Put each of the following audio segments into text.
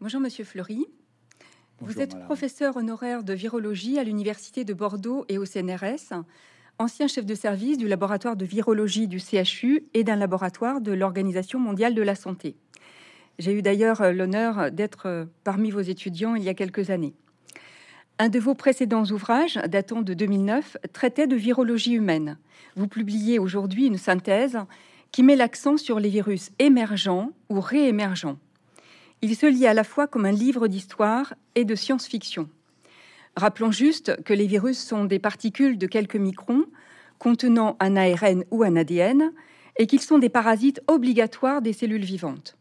Bonjour Monsieur Fleury. Bonjour, Vous êtes madame. professeur honoraire de virologie à l'Université de Bordeaux et au CNRS, ancien chef de service du laboratoire de virologie du CHU et d'un laboratoire de l'Organisation mondiale de la santé. J'ai eu d'ailleurs l'honneur d'être parmi vos étudiants il y a quelques années. Un de vos précédents ouvrages, datant de 2009, traitait de virologie humaine. Vous publiez aujourd'hui une synthèse qui met l'accent sur les virus émergents ou réémergents. Il se lit à la fois comme un livre d'histoire et de science-fiction. Rappelons juste que les virus sont des particules de quelques microns contenant un ARN ou un ADN et qu'ils sont des parasites obligatoires des cellules vivantes.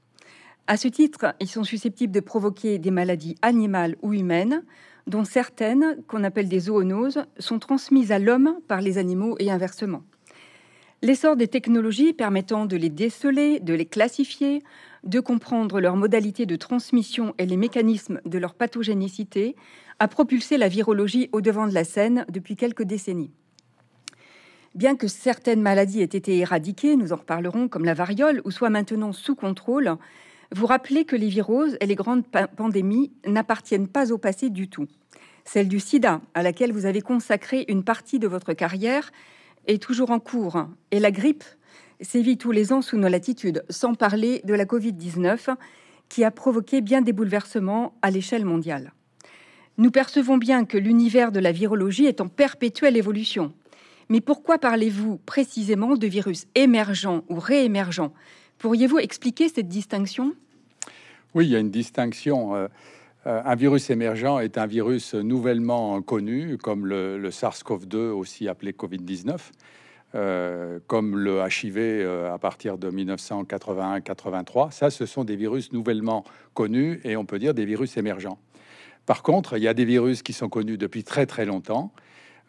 À ce titre, ils sont susceptibles de provoquer des maladies animales ou humaines, dont certaines, qu'on appelle des zoonoses, sont transmises à l'homme par les animaux et inversement. L'essor des technologies permettant de les déceler, de les classifier, de comprendre leurs modalités de transmission et les mécanismes de leur pathogénicité a propulsé la virologie au devant de la scène depuis quelques décennies. Bien que certaines maladies aient été éradiquées, nous en reparlerons, comme la variole, ou soient maintenant sous contrôle, vous rappelez que les viroses et les grandes pa- pandémies n'appartiennent pas au passé du tout. Celle du sida, à laquelle vous avez consacré une partie de votre carrière, est toujours en cours. Et la grippe sévit tous les ans sous nos latitudes, sans parler de la Covid-19, qui a provoqué bien des bouleversements à l'échelle mondiale. Nous percevons bien que l'univers de la virologie est en perpétuelle évolution. Mais pourquoi parlez-vous précisément de virus émergents ou réémergents Pourriez-vous expliquer cette distinction? Oui, il y a une distinction. euh, un virus émergent est un virus nouvellement connu, comme le, le SARS-CoV-2, aussi appelé Covid-19, euh, comme le HIV euh, à partir de 1981-83. Ça, ce sont des virus nouvellement connus et on peut dire des virus émergents. Par contre, il y a des virus qui sont connus depuis très très longtemps,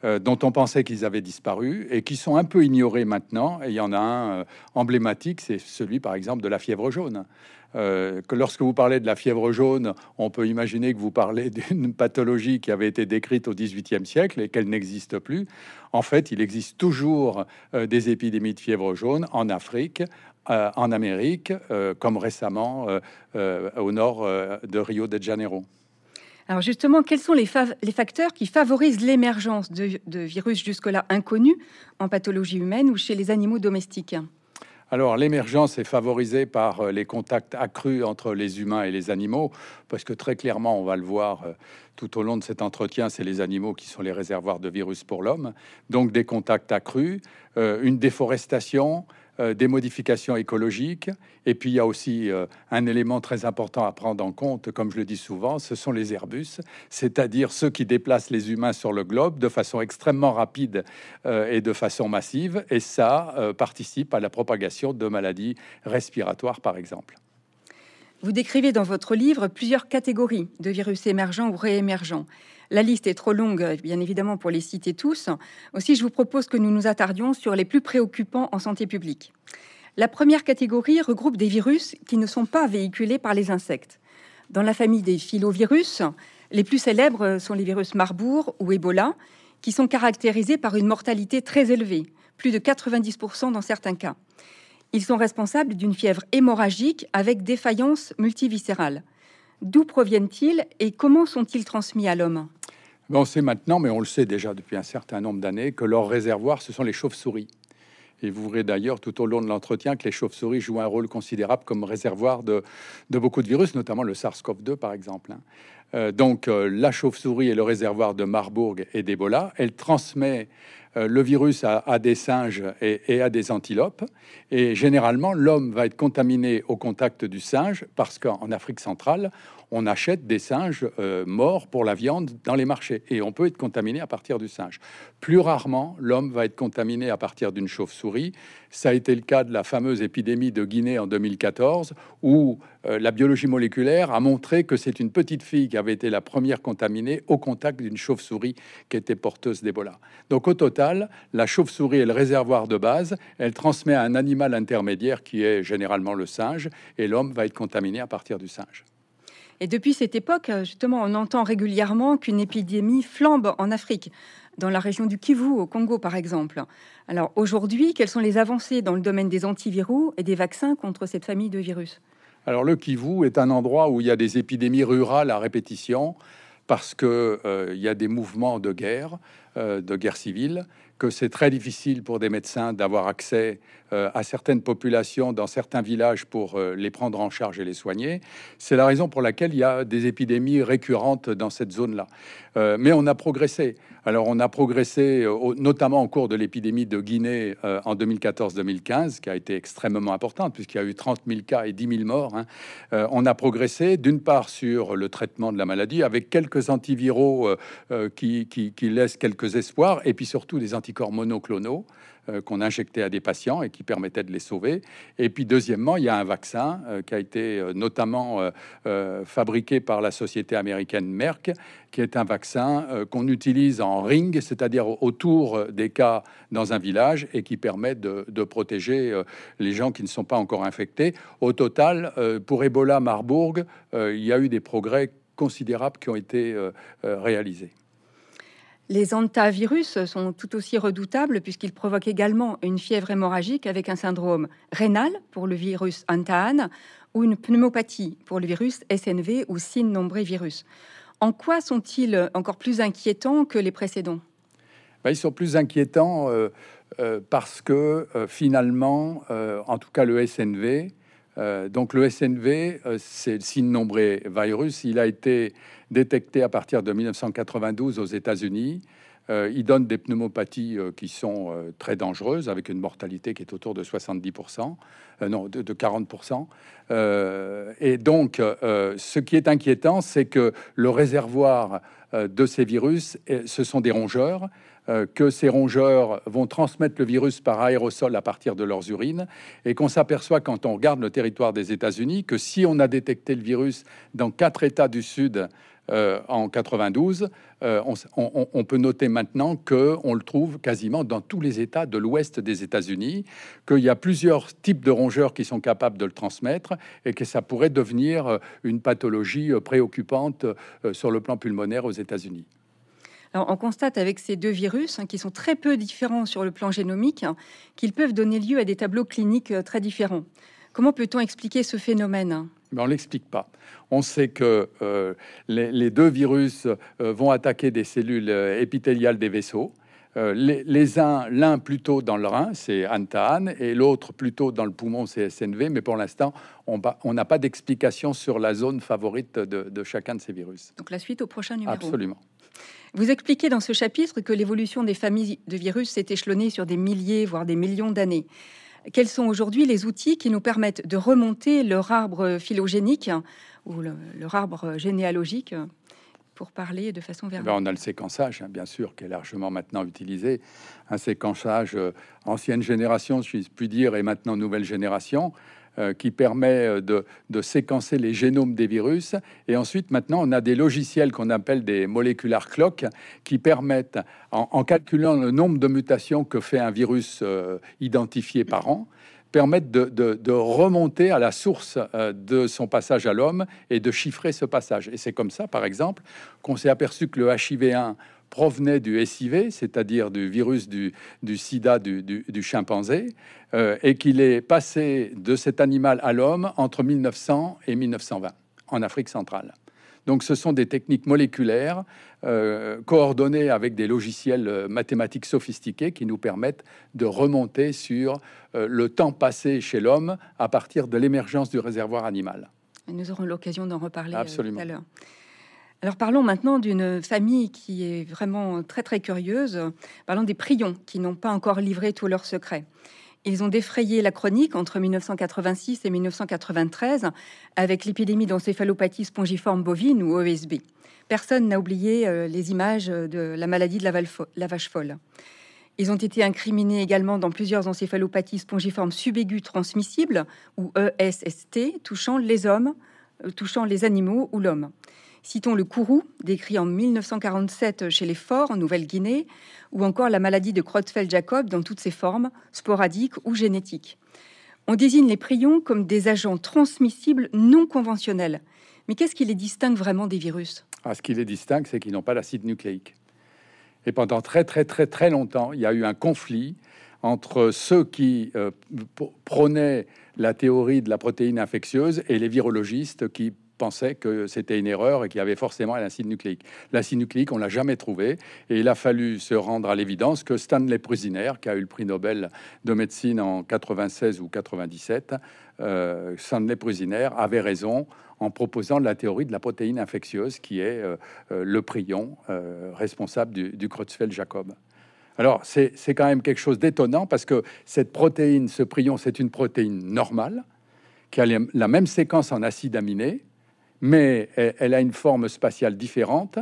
euh, dont on pensait qu'ils avaient disparu et qui sont un peu ignorés maintenant. Et il y en a un euh, emblématique, c'est celui par exemple de la fièvre jaune. Euh, que lorsque vous parlez de la fièvre jaune, on peut imaginer que vous parlez d'une pathologie qui avait été décrite au XVIIIe siècle et qu'elle n'existe plus. En fait, il existe toujours euh, des épidémies de fièvre jaune en Afrique, euh, en Amérique, comme récemment au nord de Rio de Janeiro. Alors justement, quels sont les, facteurs qui favorisent l'émergence de virus jusque-là inconnus en pathologie humaine ou chez les animaux domestiques? Alors, l'émergence est favorisée par euh, les contacts accrus entre les humains et les animaux, parce que très clairement, on va le voir euh, tout au long de cet entretien, c'est les animaux qui sont les réservoirs de virus pour l'homme. Donc, des contacts accrus, euh, une déforestation, euh, des modifications écologiques, et puis il y a aussi euh, un élément très important à prendre en compte, comme je le dis souvent, ce sont les Airbus, c'est-à-dire ceux qui déplacent les humains sur le globe de façon extrêmement rapide euh, et de façon massive, et ça participe à la propagation de maladies respiratoires, par exemple. Vous décrivez dans votre livre plusieurs catégories de virus émergents ou réémergents. La liste est trop longue, bien évidemment, pour les citer tous. Aussi, je vous propose que nous nous attardions sur les plus préoccupants en santé publique. La première catégorie regroupe des virus qui ne sont pas véhiculés par les insectes. Dans la famille des filovirus, les plus célèbres sont les virus Marburg ou Ebola, qui sont caractérisés par une mortalité très élevée, plus de 90% dans certains cas. Ils sont responsables d'une fièvre hémorragique avec défaillance multiviscérale. D'où proviennent-ils et comment sont-ils transmis à l'homme? On sait maintenant, mais on le sait déjà depuis un certain nombre d'années, que leur réservoir, ce sont les chauves-souris. Et vous verrez d'ailleurs tout au long de l'entretien que les chauves-souris jouent un rôle considérable comme réservoir de, beaucoup de virus, notamment le SARS-CoV-2 par exemple. hein. Euh, donc euh, la chauve-souris est le réservoir de Marburg et d'Ebola. Elle transmet le virus à des singes et, et à des antilopes. Et généralement, l'homme va être contaminé au contact du singe parce qu'en Afrique centrale, on achète des singes euh, morts pour la viande dans les marchés et on peut être contaminé à partir du singe. Plus rarement, l'homme va être contaminé à partir d'une chauve-souris. Ça a été le cas de la fameuse épidémie de Guinée en 2014 où euh, la biologie moléculaire a montré que c'est une petite fille qui avait été la première contaminée au contact d'une chauve-souris qui était porteuse d'Ebola. Donc au total, la chauve-souris est le réservoir de base, elle transmet à un animal intermédiaire qui est généralement le singe et l'homme va être contaminé à partir du singe. Et depuis cette époque, justement, on entend régulièrement qu'une épidémie flambe en Afrique, dans la région du Kivu, au Congo par exemple. Alors aujourd'hui, quelles sont les avancées dans le domaine des antiviraux et des vaccins contre cette famille de virus? Alors le Kivu est un endroit où il y a des épidémies rurales à répétition parce que euh, y a des mouvements de guerre, euh, de guerre civile, que c'est très difficile pour des médecins d'avoir accès euh, à certaines populations dans certains villages pour euh, les prendre en charge et les soigner. C'est la raison pour laquelle il y a des épidémies récurrentes dans cette zone-là. Euh, mais on a progressé. Alors on a progressé notamment au cours de l'épidémie de Guinée en 2014-2015, qui a été extrêmement importante puisqu'il y a eu 30 000 cas et 10 000 morts. Hein. on a progressé d'une part sur le traitement de la maladie avec quelques antiviraux qui, qui laissent quelques espoirs et puis surtout des anticorps monoclonaux. Euh, qu'on injectait à des patients et qui permettait de les sauver. Et puis deuxièmement, il y a un vaccin euh, qui a été euh, notamment fabriqué par la société américaine Merck, qui est un vaccin qu'on utilise en ring, c'est-à-dire autour des cas dans un village et qui permet de, de protéger les gens qui ne sont pas encore infectés. Au total, pour Ebola Marburg, il y a eu des progrès considérables qui ont été réalisés. Les antivirus sont tout aussi redoutables puisqu'ils provoquent également une fièvre hémorragique avec un syndrome rénal pour le virus antahan ou une pneumopathie pour le virus SNV ou virus. En quoi sont-ils encore plus inquiétants que les précédents? Ben, Ils sont plus inquiétants euh, euh, parce que euh, finalement, en tout cas le SNV, donc le SNV, c'est le signe nombré virus, il a été détecté à partir de 1992 aux États-Unis. Euh, il donne des pneumopathies euh, qui sont euh, très dangereuses, avec une mortalité qui est autour de 70%, non, de, 40%. et donc, ce qui est inquiétant, c'est que le réservoir de ces virus, ce sont des rongeurs, que ces rongeurs vont transmettre le virus par aérosol à partir de leurs urines, et qu'on s'aperçoit quand on regarde le territoire des États-Unis que si on a détecté le virus dans quatre États du Sud, euh, en 92, euh, on, peut noter maintenant que on le trouve quasiment dans tous les États de l'Ouest des États-Unis, qu'il y a plusieurs types de rongeurs qui sont capables de le transmettre et que ça pourrait devenir euh, une pathologie préoccupante sur le plan pulmonaire aux États-Unis. Alors, on constate avec ces deux virus, hein, qui sont très peu différents sur le plan génomique, hein, qu'ils peuvent donner lieu à des tableaux cliniques très différents. Comment peut-on expliquer ce phénomène mais on l'explique pas. On sait que euh, les, deux virus euh, vont attaquer des cellules euh, épithéliales des vaisseaux. les, uns, l'un plutôt dans le rein, c'est Antahan, et l'autre plutôt dans le poumon, c'est SNV. Mais pour l'instant, on n'a pas d'explication sur la zone favorite de, de, chacun de ces virus. Donc la suite au prochain numéro. Absolument. Vous expliquez dans ce chapitre que l'évolution des familles de virus s'est échelonnée sur des milliers, voire des millions d'années. Quels sont aujourd'hui les outils qui nous permettent de remonter leur arbre phylogénique ou leur arbre généalogique pour parler de façon verbale? On a le séquençage, hein, bien sûr, qui est largement maintenant utilisé. Un séquençage euh, ancienne génération, si je puis dire, et maintenant nouvelle génération. Euh, qui permet euh, de, séquencer les génomes des virus. Et ensuite, maintenant, on a des logiciels qu'on appelle des molecular clock qui permettent, en, calculant le nombre de mutations que fait un virus euh, identifié par an, permettent de, remonter à la source de son passage à l'homme et de chiffrer ce passage. Et c'est comme ça, par exemple, qu'on s'est aperçu que le HIV1 provenait du SIV, c'est-à-dire du virus du, sida du, chimpanzé, euh, et qu'il est passé de cet animal à l'homme entre 1900 et 1920 en Afrique centrale. Donc ce sont des techniques moléculaires euh, coordonnées avec des logiciels euh, mathématiques sophistiqués qui nous permettent de remonter sur le temps passé chez l'homme à partir de l'émergence du réservoir animal. nous aurons l'occasion d'en reparler Absolument. tout à l'heure. Alors parlons maintenant d'une famille qui est vraiment très très curieuse. Parlons des prions qui n'ont pas encore livré tous leurs secrets. Ils ont défrayé la chronique entre 1986 et 1993 avec l'épidémie d'encéphalopathie spongiforme bovine ou OSB. Personne n'a oublié euh, les images de la maladie de la, vache folle. Ils ont été incriminés également dans plusieurs encéphalopathies spongiformes subaiguës transmissibles ou ESST touchant les hommes, euh, touchant les animaux ou l'homme. Citons le kourou, décrit en 1947 chez les forts en Nouvelle-Guinée, ou encore la maladie de Creutzfeldt-Jacob dans toutes ses formes, sporadiques ou génétiques. On désigne les prions comme des agents transmissibles non conventionnels. Mais qu'est-ce qui les distingue vraiment des virus? Ah, Ce qui les distingue, c'est qu'ils n'ont pas d'acide nucléique. Et pendant très très très très longtemps, il y a eu un conflit entre ceux qui prônaient la théorie de la protéine infectieuse et les virologistes qui pensait que c'était une erreur et qu'il y avait forcément un acide nucléique. L'acide nucléique, on l'a jamais trouvé et il a fallu se rendre à l'évidence que Stanley Prusiner, qui a eu le prix Nobel de médecine en 96 ou 97, euh, Stanley Prusiner avait raison en proposant la théorie de la protéine infectieuse qui est euh, euh, le prion responsable du, du Creutzfeldt-Jacob. Alors, c'est quand même quelque chose d'étonnant parce que cette protéine, ce prion, c'est une protéine normale qui a la même séquence en acides aminés, mais elle, a une forme spatiale différente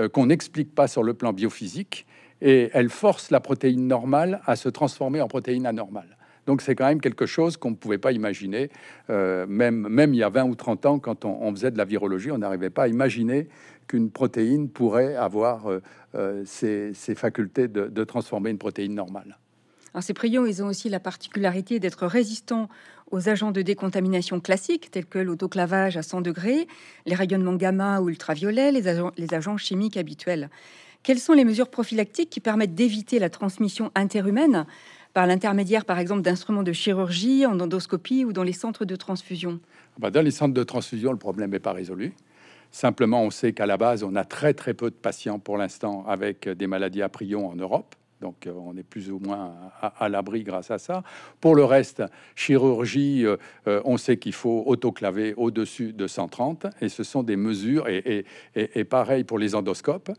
euh, qu'on n'explique pas sur le plan biophysique, et elle force la protéine normale à se transformer en protéine anormale. Donc c'est quand même quelque chose qu'on ne pouvait pas imaginer, euh, même, même il y a 20 ou 30 ans, quand on, faisait de la virologie, on n'arrivait pas à imaginer qu'une protéine pourrait avoir euh, ces, facultés de transformer une protéine normale. Ces prions, ils ont aussi la particularité d'être résistants aux agents de décontamination classiques tels que l'autoclavage à 100 degrés, les rayonnements gamma ou ultraviolets, les agents, les agents chimiques habituels. Quelles sont les mesures prophylactiques qui permettent d'éviter la transmission interhumaine par l'intermédiaire, par exemple, d'instruments de chirurgie, en endoscopie ou dans les centres de transfusion? Ah bah, Dans les centres de transfusion, le problème n'est pas résolu. Simplement, on sait qu'à la base, on a très très peu de patients pour l'instant avec des maladies à prions en Europe. Donc euh, on est plus ou moins à, l'abri grâce à ça. Pour le reste, chirurgie, euh, euh, on sait qu'il faut autoclaver au-dessus de 130 et ce sont des mesures, et, pareil pour les endoscopes,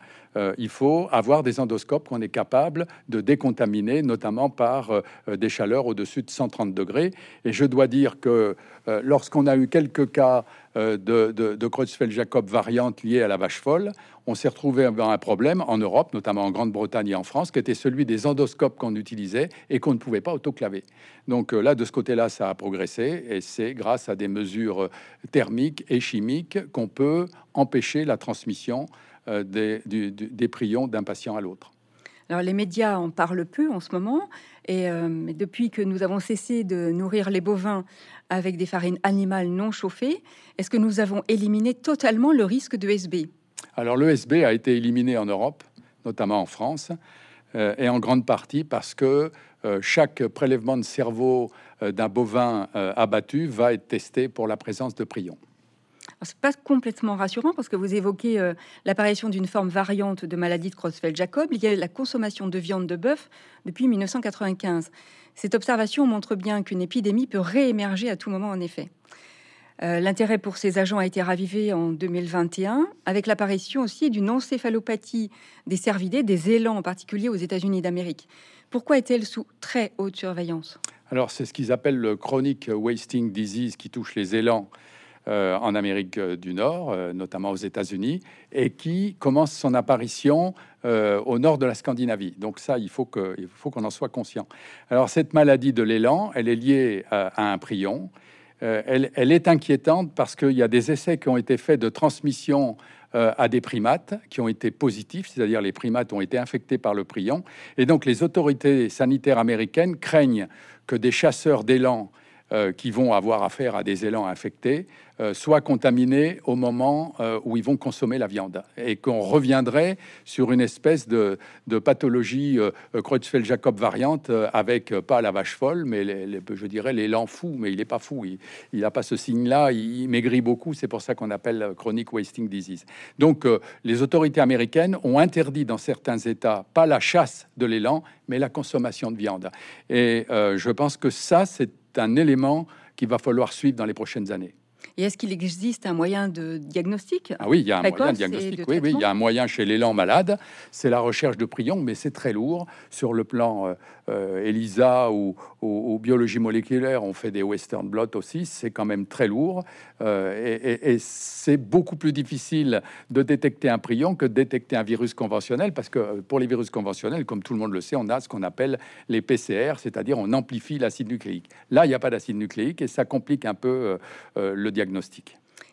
il faut avoir des endoscopes qu'on est capable de décontaminer, notamment par des chaleurs au-dessus de 130 degrés. Et je dois dire que lorsqu'on a eu quelques cas de, de, de Creutzfeldt-Jacob variante liée à la vache folle, on s'est retrouvé avec un problème en Europe, notamment en Grande-Bretagne et en France, qui était celui des endoscopes qu'on utilisait et qu'on ne pouvait pas autoclaver. Donc euh, là, de ce côté-là, ça a progressé et c'est grâce à des mesures euh, thermiques et chimiques qu'on peut empêcher la transmission euh, des, prions d'un patient à l'autre. Alors les médias en parlent peu en ce moment, et depuis que nous avons cessé de nourrir les bovins avec des farines animales non chauffées, est-ce que nous avons éliminé totalement le risque de SB alors l'ESB a été éliminé en Europe, notamment en France, euh, et en grande partie parce que euh, chaque prélèvement de cerveau euh, d'un bovin abattu va être testé pour la présence de prions. C'est pas complètement rassurant parce que vous évoquez l'apparition d'une forme variante de maladie de Creutzfeldt-Jacob y a la consommation de viande de bœuf depuis 1995. Cette observation montre bien qu'une épidémie peut réémerger à tout moment en effet. Euh, l'intérêt pour ces agents a été ravivé en 2021 avec l'apparition aussi d'une encéphalopathie des cervidés, des élans en particulier aux États-Unis d'Amérique. Pourquoi est-elle sous très haute surveillance? Alors c'est ce qu'ils appellent le chronic wasting disease qui touche les élans euh, en Amérique du Nord, euh, notamment aux États-Unis, et qui commence son apparition au nord de la Scandinavie. Donc ça, il faut qu'on en soit conscient. Alors cette maladie de l'élan, elle est liée à un prion euh, elle, est inquiétante parce qu'il y a des essais qui ont été faits de transmission euh, à des primates qui ont été positifs, c'est-à-dire les primates ont été infectés par le prion. Et donc les autorités sanitaires américaines craignent que des chasseurs d'élan euh, qui vont avoir affaire à des élans infectés euh, soient contaminés au moment euh, où ils vont consommer la viande et qu'on reviendrait sur une espèce de, pathologie Creutzfeldt-Jacob variante avec pas la vache folle, mais je dirais l'élan fou, mais il n'est pas fou, il n'a pas ce signe-là, il, maigrit beaucoup, c'est pour ça qu'on appelle chronic wasting disease. Donc les autorités américaines ont interdit dans certains États pas la chasse de l'élan, mais la consommation de viande. Et je pense que ça, c'est un élément qu'il va falloir suivre dans les prochaines années. Et est-ce qu'il existe un moyen de diagnostic Ah oui, il y a un moyen de diagnostic. Oui, oui, il y a un moyen chez l'élan malade. C'est la recherche de prions, mais c'est très lourd. Sur le plan euh, euh, ELISA ou, biologie moléculaire, on fait des Western blot aussi. C'est quand même très lourd. Euh, et, c'est beaucoup plus difficile de détecter un prion que de détecter un virus conventionnel, parce que pour les virus conventionnels, comme tout le monde le sait, on a ce qu'on appelle les PCR, c'est-à-dire on amplifie l'acide nucléique. Là, il n'y a pas d'acide nucléique et ça complique un peu le diagnostic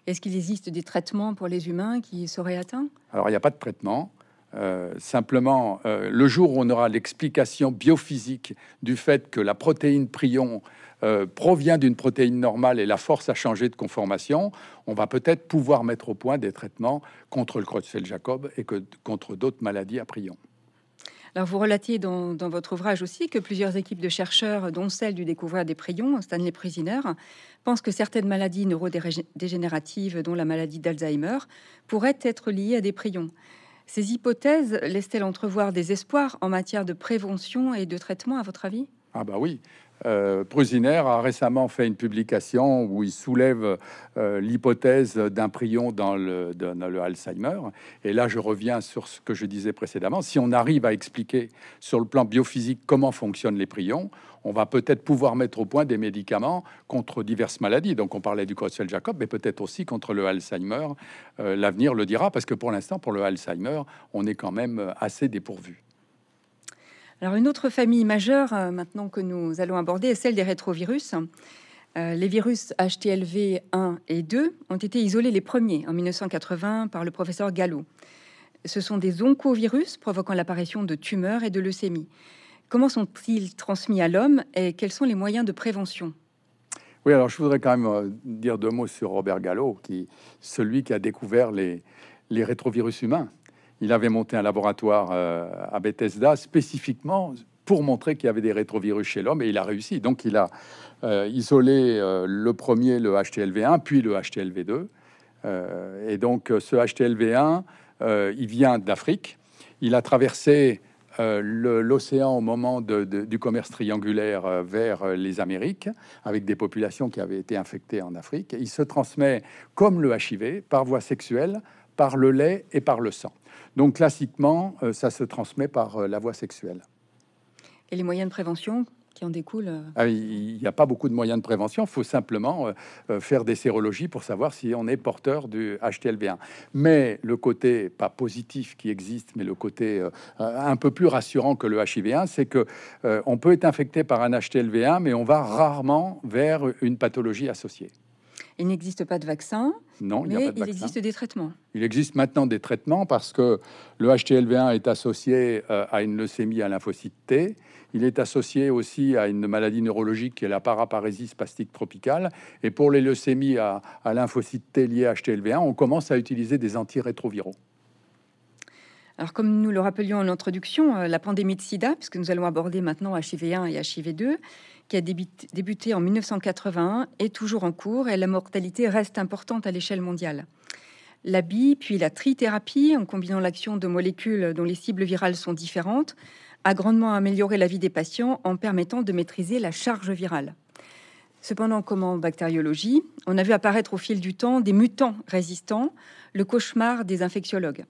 est-ce qu'il existe des traitements pour les humains qui seraient atteints? Alors, il n'y a pas de traitement. Euh, simplement, euh, le jour où on aura l'explication biophysique du fait que la protéine prion euh, provient d'une protéine normale et la force a changé de conformation, on va peut-être pouvoir mettre au point des traitements contre le Creutzfeldt-Jacob et que, contre d'autres maladies à prion. Vous relatiez dans, votre ouvrage aussi que plusieurs équipes de chercheurs, dont celle du découvreur des prions, Stanley Prisiner, pensent que certaines maladies neurodégénératives, dont la maladie d'Alzheimer, pourraient être liées à des prions. Ces hypothèses laissent-elles entrevoir des espoirs en matière de prévention et de traitement, à votre avis? Ah bah oui, euh, Prusiner a récemment fait une publication où il soulève euh, l'hypothèse d'un prion dans le, dans le, Alzheimer. Et là, je reviens sur ce que je disais précédemment. Si on arrive à expliquer sur le plan biophysique comment fonctionnent les prions, on va peut-être pouvoir mettre au point des médicaments contre diverses maladies. Donc, on parlait du Creutzfeldt-Jacob, mais peut-être aussi contre le Alzheimer. Euh, l'avenir le dira, parce que pour l'instant, pour le Alzheimer, on est quand même assez dépourvu. Alors une autre famille majeure euh, maintenant que nous allons aborder est celle des rétrovirus. Euh, les virus HTLV 1 et 2 ont été isolés les premiers en 1980 par le professeur Gallo. Ce sont des oncovirus provoquant l'apparition de tumeurs et de leucémies. Comment sont-ils transmis à l'homme et quels sont les moyens de prévention? Oui, alors je voudrais quand même euh, dire deux mots sur Robert Gallo, qui celui qui a découvert les, les rétrovirus humains il avait monté un laboratoire euh, à Bethesda spécifiquement pour montrer qu'il y avait des rétrovirus chez l'homme et il a réussi. Donc il a euh, isolé euh, le premier, le HTLV1, puis le HTLV2. et donc ce HTLV1, il vient d'Afrique. Il a traversé l'océan au moment du commerce triangulaire vers les Amériques, avec des populations qui avaient été infectées en Afrique. Il se transmet comme le HIV par voie sexuelle, par le lait et par le sang. Donc classiquement, euh, ça se transmet par euh, la voie sexuelle. Et les moyens de prévention qui en découlent euh ah, Il n'y a pas beaucoup de moyens de prévention. Il faut simplement faire des sérologies pour savoir si on est porteur du HTLV1. Mais le côté, pas positif qui existe, mais le côté un peu plus rassurant que le HIV1, c'est que on peut être infecté par un HTLV1, mais on va rarement vers une pathologie associée. Il n'existe pas de vaccin. Non, il, mais il existe des traitements. Il existe maintenant des traitements parce que le HTLV1 est associé euh, à une leucémie à lymphocyte T. Il est associé aussi à une maladie neurologique qui est la paraparésie spastique tropicale. Et pour les leucémies à, à lymphocyte T liées à HTLV1, on commence à utiliser des antirétroviraux. Alors, comme nous le rappelions en introduction, euh, la pandémie de sida, puisque nous allons aborder maintenant HIV1 et HIV2, qui a débuté en 1981, est toujours en cours et la mortalité reste importante à l'échelle mondiale. La bi, puis la trithérapie, en combinant l'action de molécules dont les cibles virales sont différentes, a grandement amélioré la vie des patients en permettant de maîtriser la charge virale. Cependant, comme en bactériologie, on a vu apparaître au fil du temps des mutants résistants, le cauchemar des infectiologues.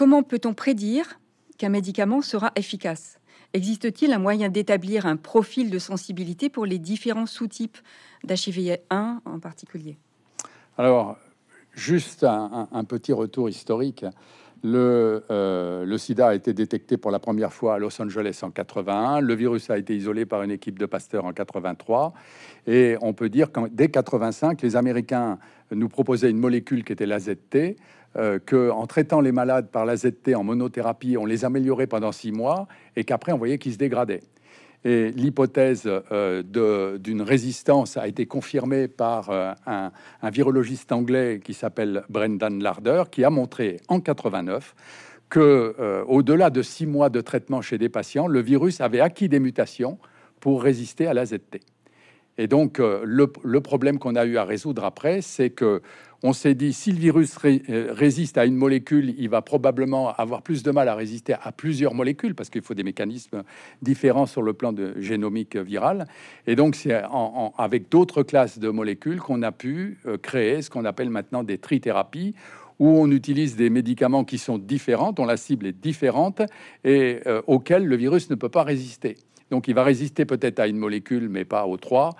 Comment peut-on prédire qu'un médicament sera efficace? Existe-t-il un moyen d'établir un profil de sensibilité pour les différents sous-types? d'HIV1 en particulier Alors, juste un, petit retour historique. Le, euh, le, sida a été détecté pour la première fois à Los Angeles en 81. Le virus a été isolé par une équipe de Pasteur en 83. Et on peut dire que dès 85, les Américains nous proposaient une molécule qui était l'AZT, euh, qu'en traitant les malades par l'AZT en monothérapie, on les améliorait pendant six mois et qu'après on voyait qu'ils se dégradaient. Et l'hypothèse euh, d'une résistance a été confirmée par euh, un, un, virologiste anglais qui s'appelle Brendan Larder, qui a montré en 89 que, au-delà de six mois de traitement chez des patients, le virus avait acquis des mutations pour résister à l'AZT. Et donc, le problème qu'on a eu à résoudre après, c'est que on s'est dit, si le virus euh, résiste à une molécule, il va probablement avoir plus de mal à résister à plusieurs molécules, parce qu'il faut des mécanismes différents sur le plan de génomique virale. Et donc, c'est avec d'autres classes de molécules qu'on a pu euh, créer ce qu'on appelle maintenant des trithérapies, où on utilise des médicaments qui sont différents, dont la cible est différente, et euh, auxquels le virus ne peut pas résister. Donc, il va résister peut-être à une molécule, mais pas aux trois.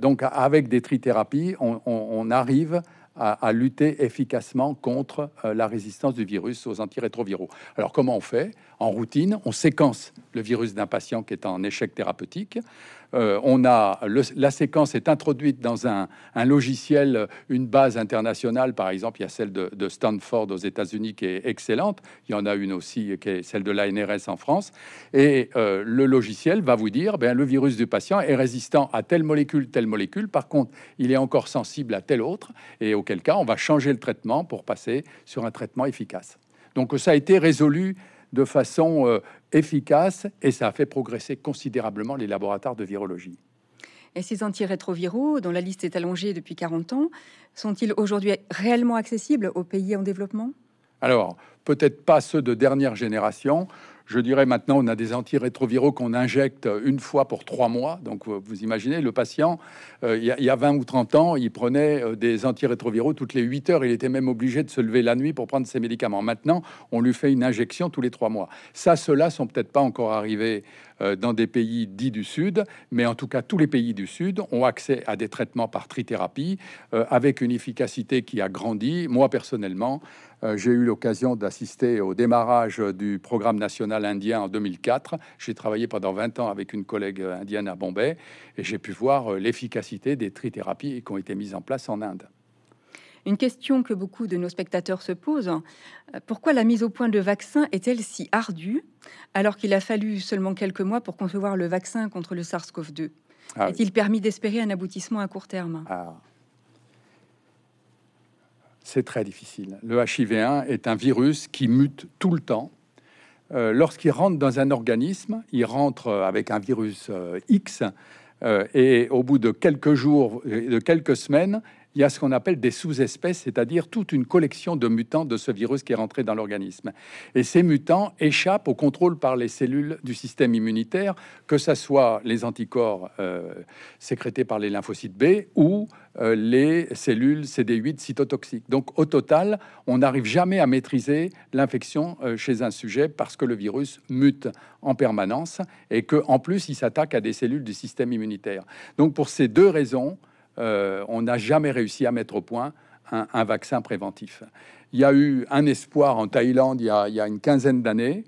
donc, avec des trithérapies, on, on arrive à, lutter efficacement contre euh, la résistance du virus aux antirétroviraux. Alors comment on fait? En routine, on séquence le virus d'un patient qui est en échec thérapeutique. Euh, on a la séquence est introduite dans un, logiciel, une base internationale, par exemple, il y a celle de, Stanford aux États-Unis qui est excellente. Il y en a une aussi qui est celle de l'ANRS en France. Et euh, le logiciel va vous dire, ben, le virus du patient est résistant à telle molécule, telle molécule. Par contre, il est encore sensible à telle autre. Et auquel cas, on va changer le traitement pour passer sur un traitement efficace. Donc ça a été résolu de façon euh, efficace et ça a fait progresser considérablement les laboratoires de virologie. Et ces antirétroviraux, dont la liste est allongée depuis 40 ans, sont-ils aujourd'hui réellement accessibles aux pays en développement? Alors, peut-être pas ceux de dernière génération, je dirais maintenant, on a des antirétroviraux qu'on injecte une fois pour trois mois. Donc, vous imaginez, le patient, euh, il, y a, 20 ou 30 ans, il prenait euh, des antirétroviraux toutes les 8 heures. Il était même obligé de se lever la nuit pour prendre ses médicaments. Maintenant, on lui fait une injection tous les trois mois. Ça, ceux-là sont peut-être pas encore arrivés euh, dans des pays dits du Sud, mais en tout cas, tous les pays du Sud ont accès à des traitements par trithérapie avec une efficacité qui a grandi. Moi, personnellement, j'ai eu l'occasion d'assister au démarrage du programme national indien en 2004. J'ai travaillé pendant 20 ans avec une collègue indienne à Bombay et j'ai pu voir l'efficacité des trithérapies qui ont été mises en place en Inde. Une question que beaucoup de nos spectateurs se posent, pourquoi la mise au point de vaccins est-elle si ardue alors qu'il a fallu seulement quelques mois pour concevoir le vaccin contre le SARS-CoV-2 ah Est-il permis d'espérer un aboutissement à court terme? Ah. C'est très difficile. Le HIV1 est un virus qui mute tout le temps. Euh, lorsqu'il rentre dans un organisme, il rentre avec un virus euh, X euh, et au bout de quelques jours, de quelques semaines, il y a ce qu'on appelle des sous-espèces, c'est-à-dire toute une collection de mutants de ce virus qui est rentré dans l'organisme. Et ces mutants échappent au contrôle par les cellules du système immunitaire, que ce soit les anticorps euh, sécrétés par les lymphocytes B ou euh, les cellules CD8 cytotoxiques. Donc au total, on n'arrive jamais à maîtriser l'infection euh, chez un sujet parce que le virus mute en permanence et que en plus il s'attaque à des cellules du système immunitaire. Donc pour ces deux raisons, euh, on n'a jamais réussi à mettre au point un, vaccin préventif. Il y a eu un espoir en Thaïlande il y a, une quinzaine d'années.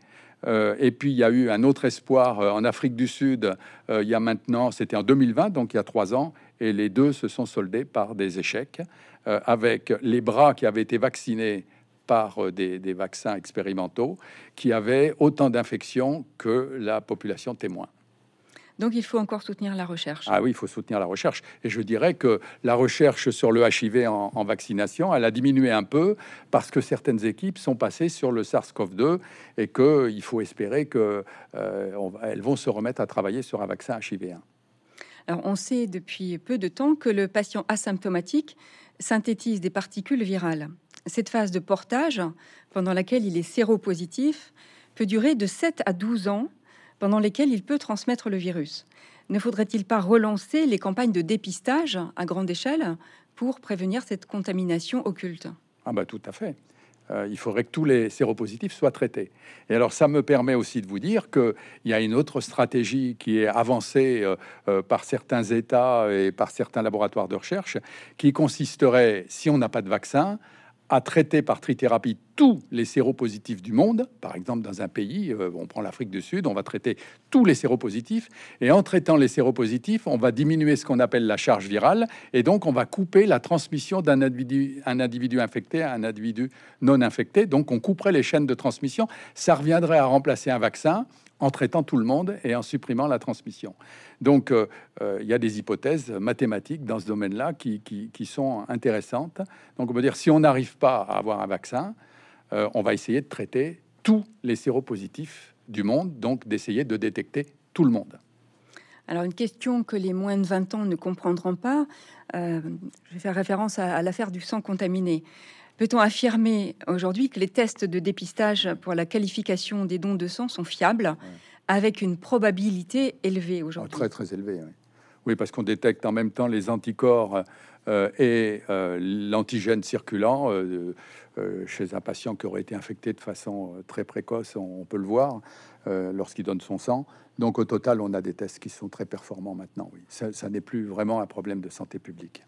Euh, et puis il y a eu un autre espoir euh, en Afrique du Sud il y a maintenant, c'était en 2020, donc il y a trois ans, et les deux se sont soldés par des échecs, avec les bras qui avaient été vaccinés par des, des vaccins expérimentaux, qui avaient autant d'infections que la population témoin. Donc il faut encore soutenir la recherche. Ah oui, il faut soutenir la recherche. Et je dirais que la recherche sur le HIV en, vaccination, elle a diminué un peu parce que certaines équipes sont passées sur le SARS-CoV-2 et qu'il faut espérer qu'elles euh, vont se remettre à travailler sur un vaccin HIV1. Alors on sait depuis peu de temps que le patient asymptomatique synthétise des particules virales. Cette phase de portage, pendant laquelle il est séropositif, peut durer de 7 à 12 ans pendant lesquels il peut transmettre le virus. Ne faudrait-il pas relancer les campagnes de dépistage à grande échelle pour prévenir cette contamination occulte? Ah bah tout à fait. Euh, il faudrait que tous les séropositifs soient traités. Et alors ça me permet aussi de vous dire qu'il y a une autre stratégie qui est avancée euh, euh, par certains États et par certains laboratoires de recherche, qui consisterait, si on n'a pas de vaccin, à traiter par trithérapie tous les séropositifs du monde. Par exemple, dans un pays, euh, on prend l'Afrique du Sud, on va traiter tous les séropositifs. Et en traitant les séropositifs, on va diminuer ce qu'on appelle la charge virale. Et donc, on va couper la transmission d'un individu, individu infecté à un individu non infecté. Donc, on couperait les chaînes de transmission. Ça reviendrait à remplacer un vaccin en traitant tout le monde et en supprimant la transmission. Donc, euh, euh, il y a des hypothèses mathématiques dans ce domaine-là qui, sont intéressantes. Donc, on peut dire, si on n'arrive pas à avoir un vaccin, euh, on va essayer de traiter tous les séropositifs du monde, donc d'essayer de détecter tout le monde. Alors, une question que les moins de 20 ans ne comprendront pas, je vais faire référence à l'affaire du sang contaminé. Peut-on affirmer aujourd'hui que les tests de dépistage pour la qualification des dons de sang sont fiables, avec une probabilité élevée aujourd'hui? Très très élevée, oui. parce qu'on détecte en même temps les anticorps euh, et euh, l'antigène circulant euh, chez un patient qui aurait été infecté de façon très précoce, on, peut le voir lorsqu'il donne son sang. Donc au total, on a des tests qui sont très performants maintenant. Oui, ça, ça n'est plus vraiment un problème de santé publique.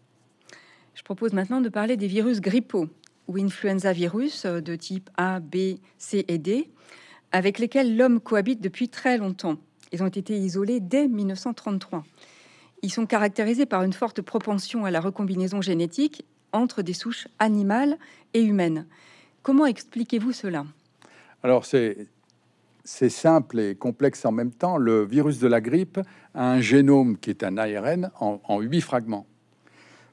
Je propose maintenant de parler des virus grippaux ou influenza virus euh, de type A, B, C et D, avec lesquels l'homme cohabite depuis très longtemps. Ils ont été isolés dès 1933. Ils sont caractérisés par une forte propension à la recombinaison génétique entre des souches animales et humaines. Comment expliquez-vous cela? Alors c'est c'est simple et complexe en même temps. Le virus de la grippe a un génome qui est un ARN en huit fragments.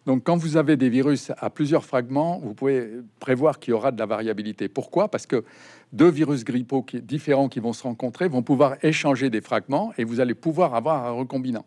Donc, quand vous avez des virus à plusieurs fragments, vous pouvez prévoir qu'il y aura de la variabilité. Pourquoi? Parce que deux virus grippaux qui, différents qui vont se rencontrer vont pouvoir échanger des fragments et vous allez pouvoir avoir un recombinant.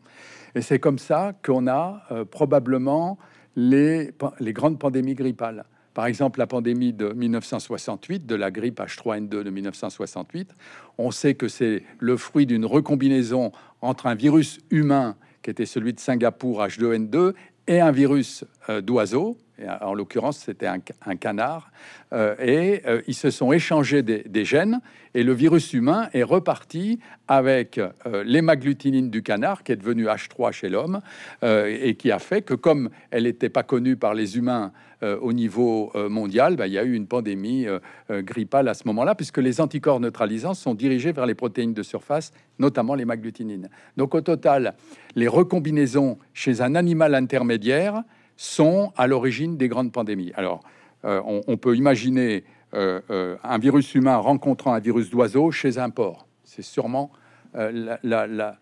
Et c'est comme ça qu'on a euh, probablement les, les grandes pandémies grippales. Par exemple, la pandémie de 1968, de la grippe H3N2 de 1968, on sait que c'est le fruit d'une recombinaison entre un virus humain qui était celui de Singapour H2N2 et un virus euh, d'oiseau, en l'occurrence c'était un, canard, euh, et euh, ils se sont échangés des, gènes, et le virus humain est reparti avec l'hémagglutinine du canard, qui est devenu H3 chez l'homme, et qui a fait que comme elle n'était pas connue par les humains au niveau mondial, ben, il y a eu une pandémie grippale à ce moment-là, puisque les anticorps neutralisants sont dirigés vers les protéines de surface, notamment l'hémagglutinine. Donc au total, les recombinaisons chez un animal intermédiaire sont à l'origine des grandes pandémies. Alors, euh, on, peut imaginer euh, euh, un virus humain rencontrant un virus d'oiseau chez un porc. C'est sûrement la,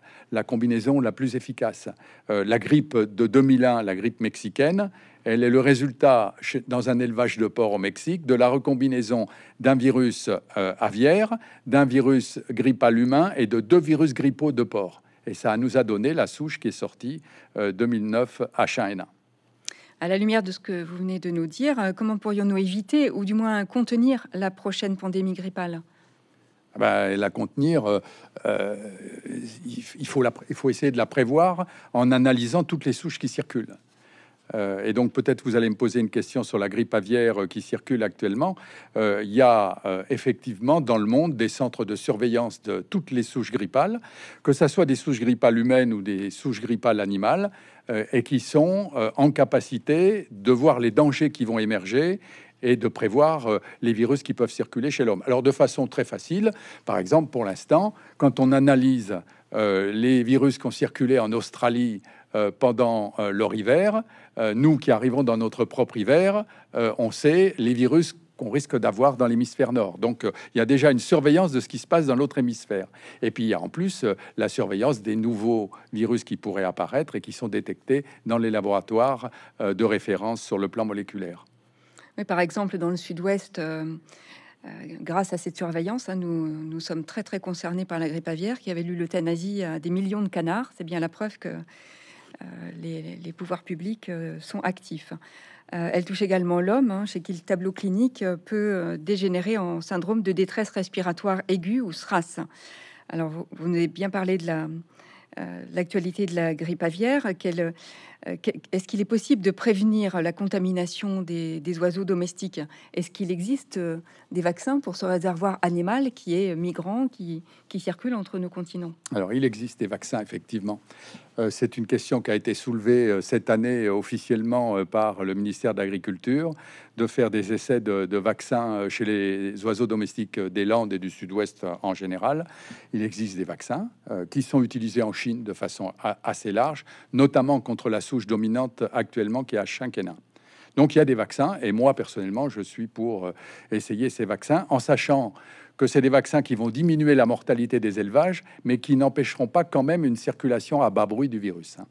combinaison la plus efficace. la grippe de 2001, la grippe mexicaine, elle est le résultat, dans un élevage de porcs au Mexique, de la recombinaison d'un virus aviaire, d'un virus grippal humain et de deux virus grippaux de porc. Et ça nous a donné la souche qui est sortie 2009 H1N1. À la lumière de ce que vous venez de nous dire, euh, comment pourrions-nous éviter ou du moins contenir la prochaine pandémie grippale? Ah bah, la contenir, euh, euh, il, faut la, il faut essayer de la prévoir en analysant toutes les souches qui circulent. Et donc peut-être vous allez me poser une question sur la grippe aviaire qui circule actuellement. il y a effectivement dans le monde des centres de surveillance de toutes les souches grippales, que ce soit des souches grippales humaines ou des souches grippales animales, euh, et qui sont euh, en capacité de voir les dangers qui vont émerger et de prévoir euh, les virus qui peuvent circuler chez l'homme. Alors de façon très facile, par exemple pour l'instant, quand on analyse les virus qui ont circulé en Australie pendant leur hiver, nous qui arrivons dans notre propre hiver, on sait les virus qu'on risque d'avoir dans l'hémisphère nord. Donc euh, il y a déjà une surveillance de ce qui se passe dans l'autre hémisphère. Et puis il y a en plus euh, la surveillance des nouveaux virus qui pourraient apparaître et qui sont détectés dans les laboratoires euh, de référence sur le plan moléculaire. Mais par exemple, dans le sud-ouest, grâce à cette surveillance, hein, nous, nous, sommes très très concernés par la grippe aviaire qui avait lu l'euthanasie à des millions de canards. C'est bien la preuve que les, les, pouvoirs publics sont actifs. Euh, elle touche également l'homme, hein, chez qui le tableau clinique euh, peut euh, dégénérer en syndrome de détresse respiratoire aiguë ou SRAS. Alors, vous, vous avez bien parlé de l'actualité de la grippe aviaire. Est-ce qu'il est possible de prévenir la contamination des, oiseaux domestiques? Est-ce qu'il existe des vaccins pour ce réservoir animal qui est migrant, qui circule entre nos continents? Alors, il existe des vaccins, effectivement. Euh, c'est une question qui a été soulevée euh, cette année euh, officiellement par le ministère de l'Agriculture, de faire des essais de, vaccins chez les oiseaux domestiques des Landes et du Sud-Ouest en général. Il existe des vaccins qui sont utilisés en Chine de façon assez large, notamment contre la dominante actuellement qui est H5N1. Donc il y a des vaccins et moi personnellement je suis pour essayer ces vaccins en sachant que c'est des vaccins qui vont diminuer la mortalité des élevages, mais qui n'empêcheront pas quand même une circulation à bas bruit du virus. Hein.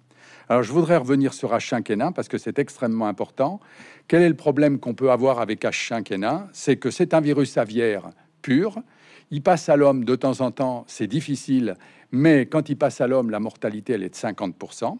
Alors je voudrais revenir sur H5N1 parce que c'est extrêmement important. Quel est le problème qu'on peut avoir avec H5N1 C'est que c'est un virus aviaire pur. Il passe à l'homme de temps en temps, c'est difficile, mais quand il passe à l'homme, la mortalité elle est de 50%.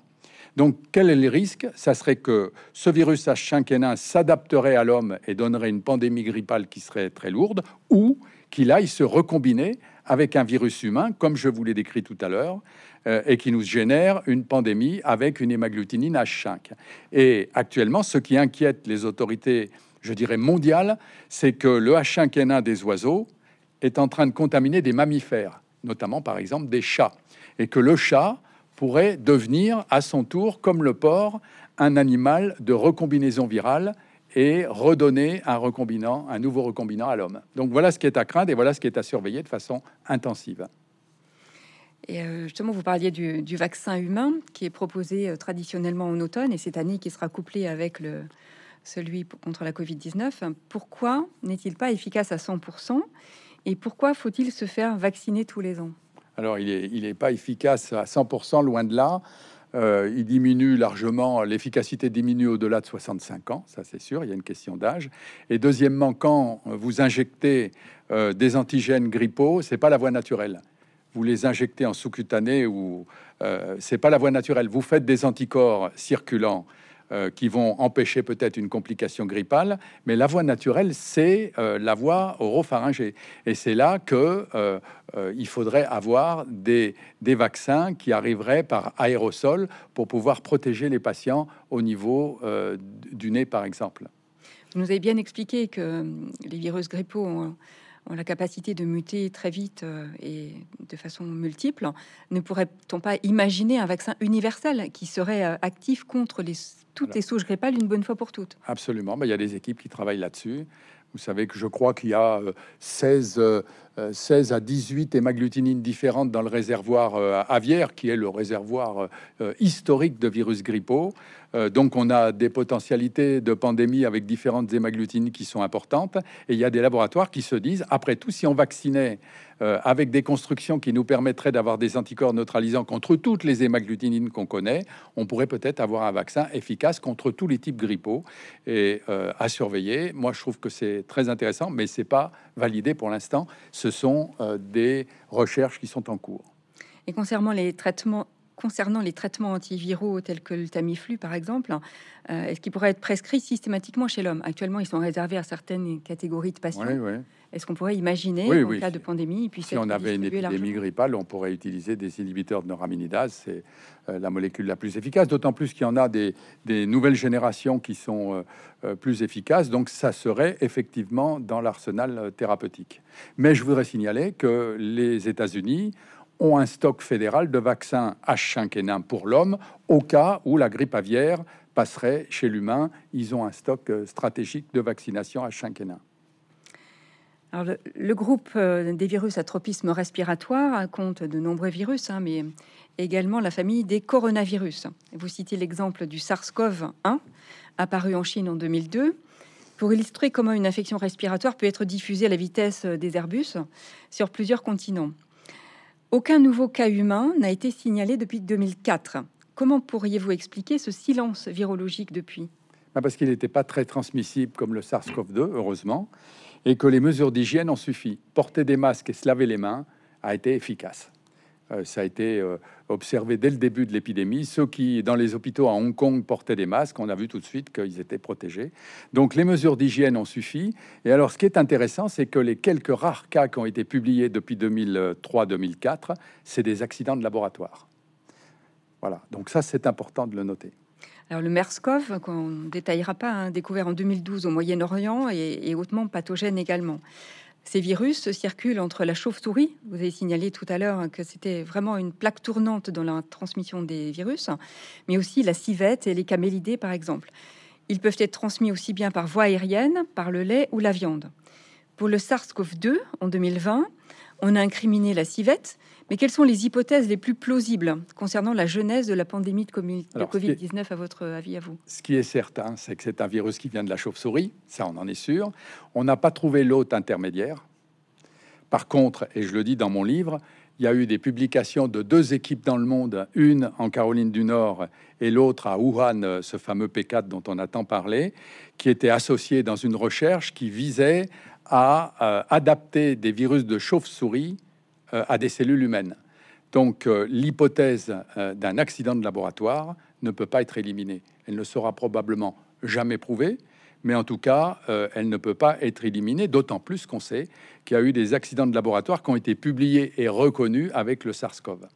Donc, quel est le risque? Ça serait que ce virus H5N1 s'adapterait à l'homme et donnerait une pandémie grippale qui serait très lourde, ou qu'il aille se recombiner avec un virus humain, comme je vous l'ai décrit tout à l'heure, euh, et qui nous génère une pandémie avec une hémagglutinine H5. Et actuellement, ce qui inquiète les autorités, je dirais mondiales, c'est que le H5N1 des oiseaux est en train de contaminer des mammifères, notamment par exemple des chats, et que le chat pourrait devenir à son tour, comme le porc, un animal de recombinaison virale et redonner un recombinant, un nouveau recombinant à l'homme. Donc voilà ce qui est à craindre et voilà ce qui est à surveiller de façon intensive. Et euh, justement, vous parliez du, vaccin humain qui est proposé euh, traditionnellement en automne et cette année qui sera couplé avec celui contre la Covid-19. Pourquoi n'est-il pas efficace à 100% et pourquoi faut-il se faire vacciner tous les ans? Alors, il n'est pas efficace à 100%, loin de là. il diminue largement, l'efficacité diminue au-delà de 65 ans, ça c'est sûr, il y a une question d'âge. Et deuxièmement, quand vous injectez des antigènes grippaux, c'est pas la voie naturelle. Vous les injectez en sous-cutané ou c'est pas la voie naturelle. Vous faites des anticorps circulants euh, qui vont empêcher peut-être une complication grippale, mais la voie naturelle, c'est euh, la voie oropharyngée. Et c'est là que euh, il faudrait avoir des, des, vaccins qui arriveraient par aérosol pour pouvoir protéger les patients au niveau du nez, par exemple. Vous nous avez bien expliqué que les virus grippaux ont ont la capacité de muter très vite euh, et de façon multiple, ne pourrait-on pas imaginer un vaccin universel qui serait euh, actif contre les, toutes les souches grippales une bonne fois pour toutes? Absolument, il y a des équipes qui travaillent là-dessus. Vous savez que je crois qu'il y a 16, euh, 16 à 18 hémagglutinines différentes dans le réservoir aviaire, qui est le réservoir historique de virus grippaux. Euh, donc, on a des potentialités de pandémie avec différentes hémagglutinines qui sont importantes. Et il y a des laboratoires qui se disent, après tout, si on vaccinait euh, avec des constructions qui nous permettraient d'avoir des anticorps neutralisants contre toutes les hémagglutinines qu'on connaît, on pourrait peut-être avoir un vaccin efficace contre tous les types grippaux et euh, à surveiller. Moi, je trouve que c'est très intéressant, mais c'est pas validé pour l'instant. Sont des recherches qui sont en cours. Et concernant les traitements concernant les traitements antiviraux tels que le Tamiflu, par exemple, euh, est-ce qu'ils pourraient être prescrits systématiquement chez l'homme? Actuellement, ils sont réservés à certaines catégories de patients. Est-ce qu'on pourrait imaginer, en cas de pandémie, puis si on avait une épidémie grippale, on pourrait utiliser des inhibiteurs de neuraminidase. C'est euh, la molécule la plus efficace, d'autant plus qu'il y en a des, nouvelles générations qui sont euh, plus efficaces. Donc, ça serait effectivement dans l'arsenal thérapeutique. Mais je voudrais signaler que les États-Unis ont un stock fédéral de vaccins H5N1 pour l'homme au cas où la grippe aviaire passerait chez l'humain. Ils ont un stock euh, stratégique de vaccination H5N1. Alors le, groupe euh, des virus à tropisme respiratoire compte de nombreux virus, hein, mais également la famille des coronavirus. Vous citez l'exemple du SARS-CoV-1, apparu en Chine en 2002, pour illustrer comment une infection respiratoire peut être diffusée à la vitesse des Airbus sur plusieurs continents. Aucun nouveau cas humain n'a été signalé depuis 2004. Comment pourriez-vous expliquer ce silence virologique depuis? Bah, Parce qu'il n'était pas très transmissible comme le SARS-CoV-2, heureusement, et que les mesures d'hygiène ont suffi. Porter des masques et se laver les mains a été efficace. Euh, ça a été euh, observé dès le début de l'épidémie. Ceux qui, dans les hôpitaux à Hong Kong, portaient des masques, on a vu tout de suite qu'ils étaient protégés. Donc les mesures d'hygiène ont suffi. Et alors, ce qui est intéressant, c'est que les quelques rares cas qui ont été publiés depuis 2003-2004, c'est des accidents de laboratoire. Voilà, donc ça, c'est important de le noter. Alors le MERS-CoV, qu'on ne détaillera pas, hein, découvert en 2012 au Moyen-Orient et, et hautement pathogène également. Ces virus circulent entre la chauve-souris, vous avez signalé tout à l'heure que c'était vraiment une plaque tournante dans la transmission des virus, mais aussi la civette et les camélidés par exemple. Ils peuvent être transmis aussi bien par voie aérienne, par le lait ou la viande. Pour le SARS-CoV-2, en 2020, on a incriminé la civette, mais quelles sont les hypothèses les plus plausibles concernant la genèse de la pandémie de, Covid-19 à votre avis à vous? Ce qui est certain, c'est que c'est un virus qui vient de la chauve-souris, ça on en est sûr. On n'a pas trouvé l'hôte intermédiaire. Par contre, et je le dis dans mon livre, il y a eu des publications de deux équipes dans le monde, une en Caroline du Nord et l'autre à Wuhan, ce fameux P4 dont on a tant parlé, qui étaient associées dans une recherche qui visait à euh, adapter des virus de chauve-souris à des cellules humaines. Donc euh, l'hypothèse euh, d'un accident de laboratoire ne peut pas être éliminée. Elle ne sera probablement jamais prouvée, mais en tout cas, elle ne peut pas être éliminée, d'autant plus qu'on sait qu'il y a eu des accidents de laboratoire qui ont été publiés et reconnus avec le SARS-CoV.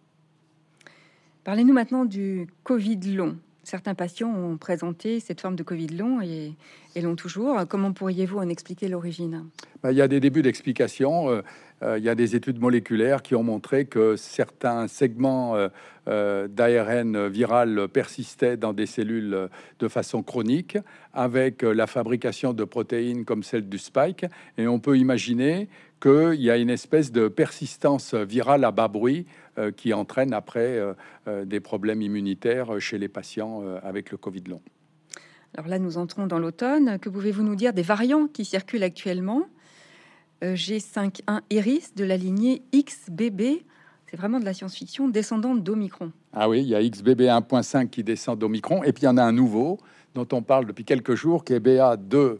Parlez-nous maintenant du Covid long. Certains patients ont présenté cette forme de Covid long et, l'ont toujours. Comment pourriez-vous en expliquer l'origine? Bah, Il y a des débuts d'explication. Euh, euh, il y a des études moléculaires qui ont montré que certains segments euh, d'ARN viral persistaient dans des cellules de façon chronique avec la fabrication de protéines comme celle du spike. Et on peut imaginer qu'il y a une espèce de persistance virale à bas bruit euh, qui entraîne après euh, euh, des problèmes immunitaires chez les patients avec le Covid long. Alors là, nous entrons dans l'automne. Que pouvez-vous nous dire des variants qui circulent actuellement? G51 Iris de la lignée XBB C'est vraiment de la science-fiction descendante d'Omicron. Ah oui, il y a XBB 1.5 qui descend d'Omicron, et puis il y en a un nouveau dont on parle depuis quelques jours, qui est BA2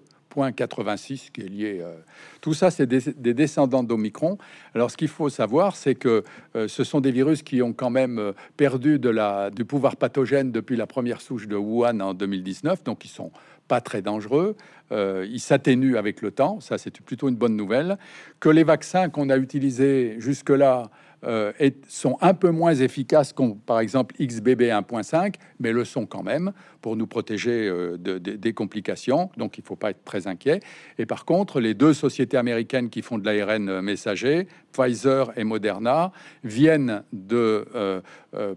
86 qui est lié. Euh, tout ça, c'est des, descendants d'Omicron. Alors, ce qu'il faut savoir, c'est que euh, ce sont des virus qui ont quand même euh, perdu du pouvoir pathogène depuis la première souche de Wuhan en 2019, donc ils sont pas très dangereux. ils s'atténuent avec le temps, ça c'est plutôt une bonne nouvelle. Que les vaccins qu'on a utilisés jusque-là euh, sont un peu moins efficaces que par exemple XBB 1.5, mais le sont quand même pour nous protéger euh, des complications. Donc il ne faut pas être très inquiet. Et par contre, les deux sociétés américaines qui font de l'ARN messager, Pfizer et Moderna, viennent de euh,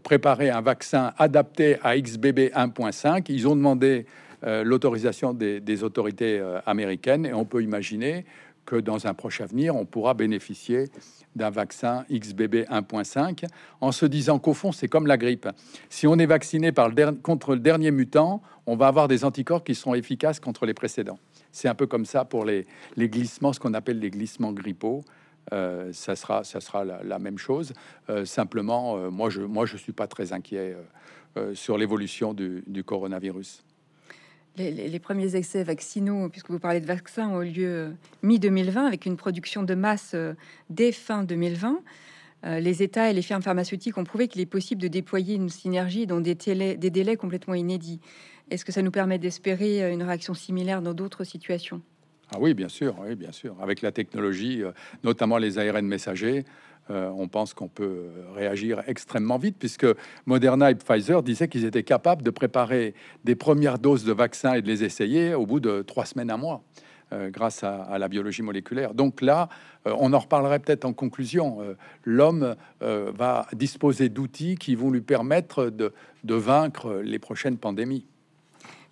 préparer un vaccin adapté à XBB 1.5. Ils ont demandé l'autorisation des, des, autorités américaines et on peut imaginer que dans un proche avenir, on pourra bénéficier d'un vaccin XBB 1.5 en se disant qu'au fond, c'est comme la grippe. Si on est vacciné contre le dernier mutant, on va avoir des anticorps qui seront efficaces contre les précédents. C'est un peu comme ça pour les, les glissements, ce qu'on appelle les glissements grippaux. Euh, ça sera, ça sera la, même chose. Euh, simplement, euh, moi, je ne moi, je suis pas très inquiet sur l'évolution du coronavirus les, premiers essais vaccinaux, puisque vous parlez de vaccins, ont lieu euh, mi-2020 avec une production de masse euh, dès fin 2020. Euh, les États et les firmes pharmaceutiques ont prouvé qu'il est possible de déployer une synergie dans des, des délais complètement inédits. Est-ce que ça nous permet d'espérer une réaction similaire dans d'autres situations? Ah oui, bien sûr, oui, bien sûr. Avec la technologie, notamment les ARN messagers, euh, on pense qu'on peut réagir extrêmement vite, puisque Moderna et Pfizer disaient qu'ils étaient capables de préparer des premières doses de vaccins et de les essayer au bout de trois semaines, un mois. Euh, grâce à, la biologie moléculaire. Donc là, euh, on en reparlerait peut-être en conclusion. L'homme va disposer d'outils qui vont lui permettre de, de, vaincre les prochaines pandémies.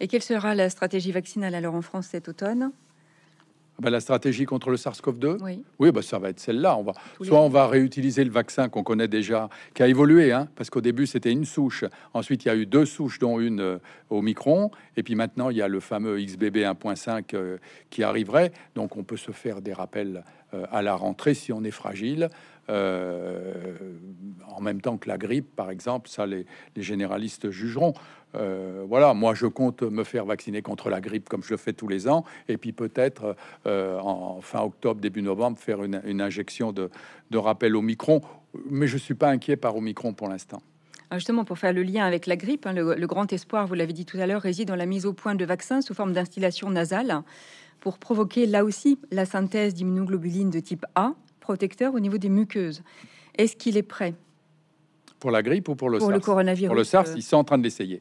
Et quelle sera la stratégie vaccinale alors en France cet automne? Bah, la stratégie contre le SARS-CoV-2 Oui, oui bah, ça va être celle-là. On va, soit on va réutiliser le vaccin qu'on connaît déjà, qui a évolué, hein, parce qu'au début c'était une souche. Ensuite, il y a eu deux souches, dont une euh, au micron. Et puis maintenant, il y a le fameux XBB 1.5 euh, qui arriverait. Donc on peut se faire des rappels euh, à la rentrée si on est fragile. En même temps que la grippe, par exemple, ça les, généralistes jugeront. Euh, voilà, moi je compte me faire vacciner contre la grippe comme je le fais tous les ans, et puis peut-être euh, en fin octobre, début novembre, faire une, injection de, rappel au micron. Mais je suis pas inquiet par Omicron pour l'instant. Ah, justement, pour faire le lien avec la grippe, hein, le, grand espoir, vous l'avez dit tout à l'heure, réside dans la mise au point de vaccins sous forme d'instillation nasale pour provoquer là aussi la synthèse d'immunoglobulines de type A, protecteur au niveau des muqueuses. Est-ce qu'il est prêt pour la grippe ou pour le pour SARS le coronavirus Pour le SARS, ils sont en train de l'essayer.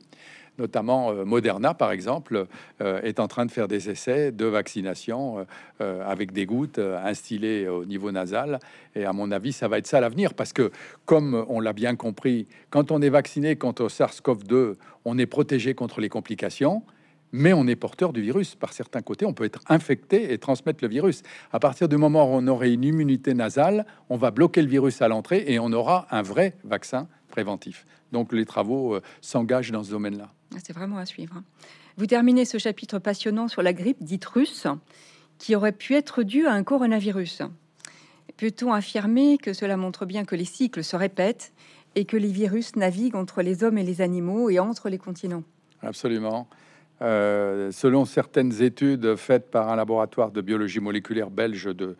Notamment euh, Moderna, par exemple, euh, est en train de faire des essais de vaccination euh, avec des gouttes instillées au niveau nasal. Et à mon avis, ça va être ça l'avenir, parce que comme on l'a bien compris, quand on est vacciné contre SARS-CoV-2, on est protégé contre les complications mais on est porteur du virus. Par certains côtés, on peut être infecté et transmettre le virus. À partir du moment où on aurait une immunité nasale, on va bloquer le virus à l'entrée et on aura un vrai vaccin préventif. Donc les travaux euh, s'engagent dans ce domaine-là. Ah, c'est vraiment à suivre. Hein. Vous terminez ce chapitre passionnant sur la grippe dite russe, qui aurait pu être due à un coronavirus. Peut-on affirmer que cela montre bien que les cycles se répètent et que les virus naviguent entre les hommes et les animaux et entre les continents? Absolument. Euh, selon certaines études faites par un laboratoire de biologie moléculaire belge de,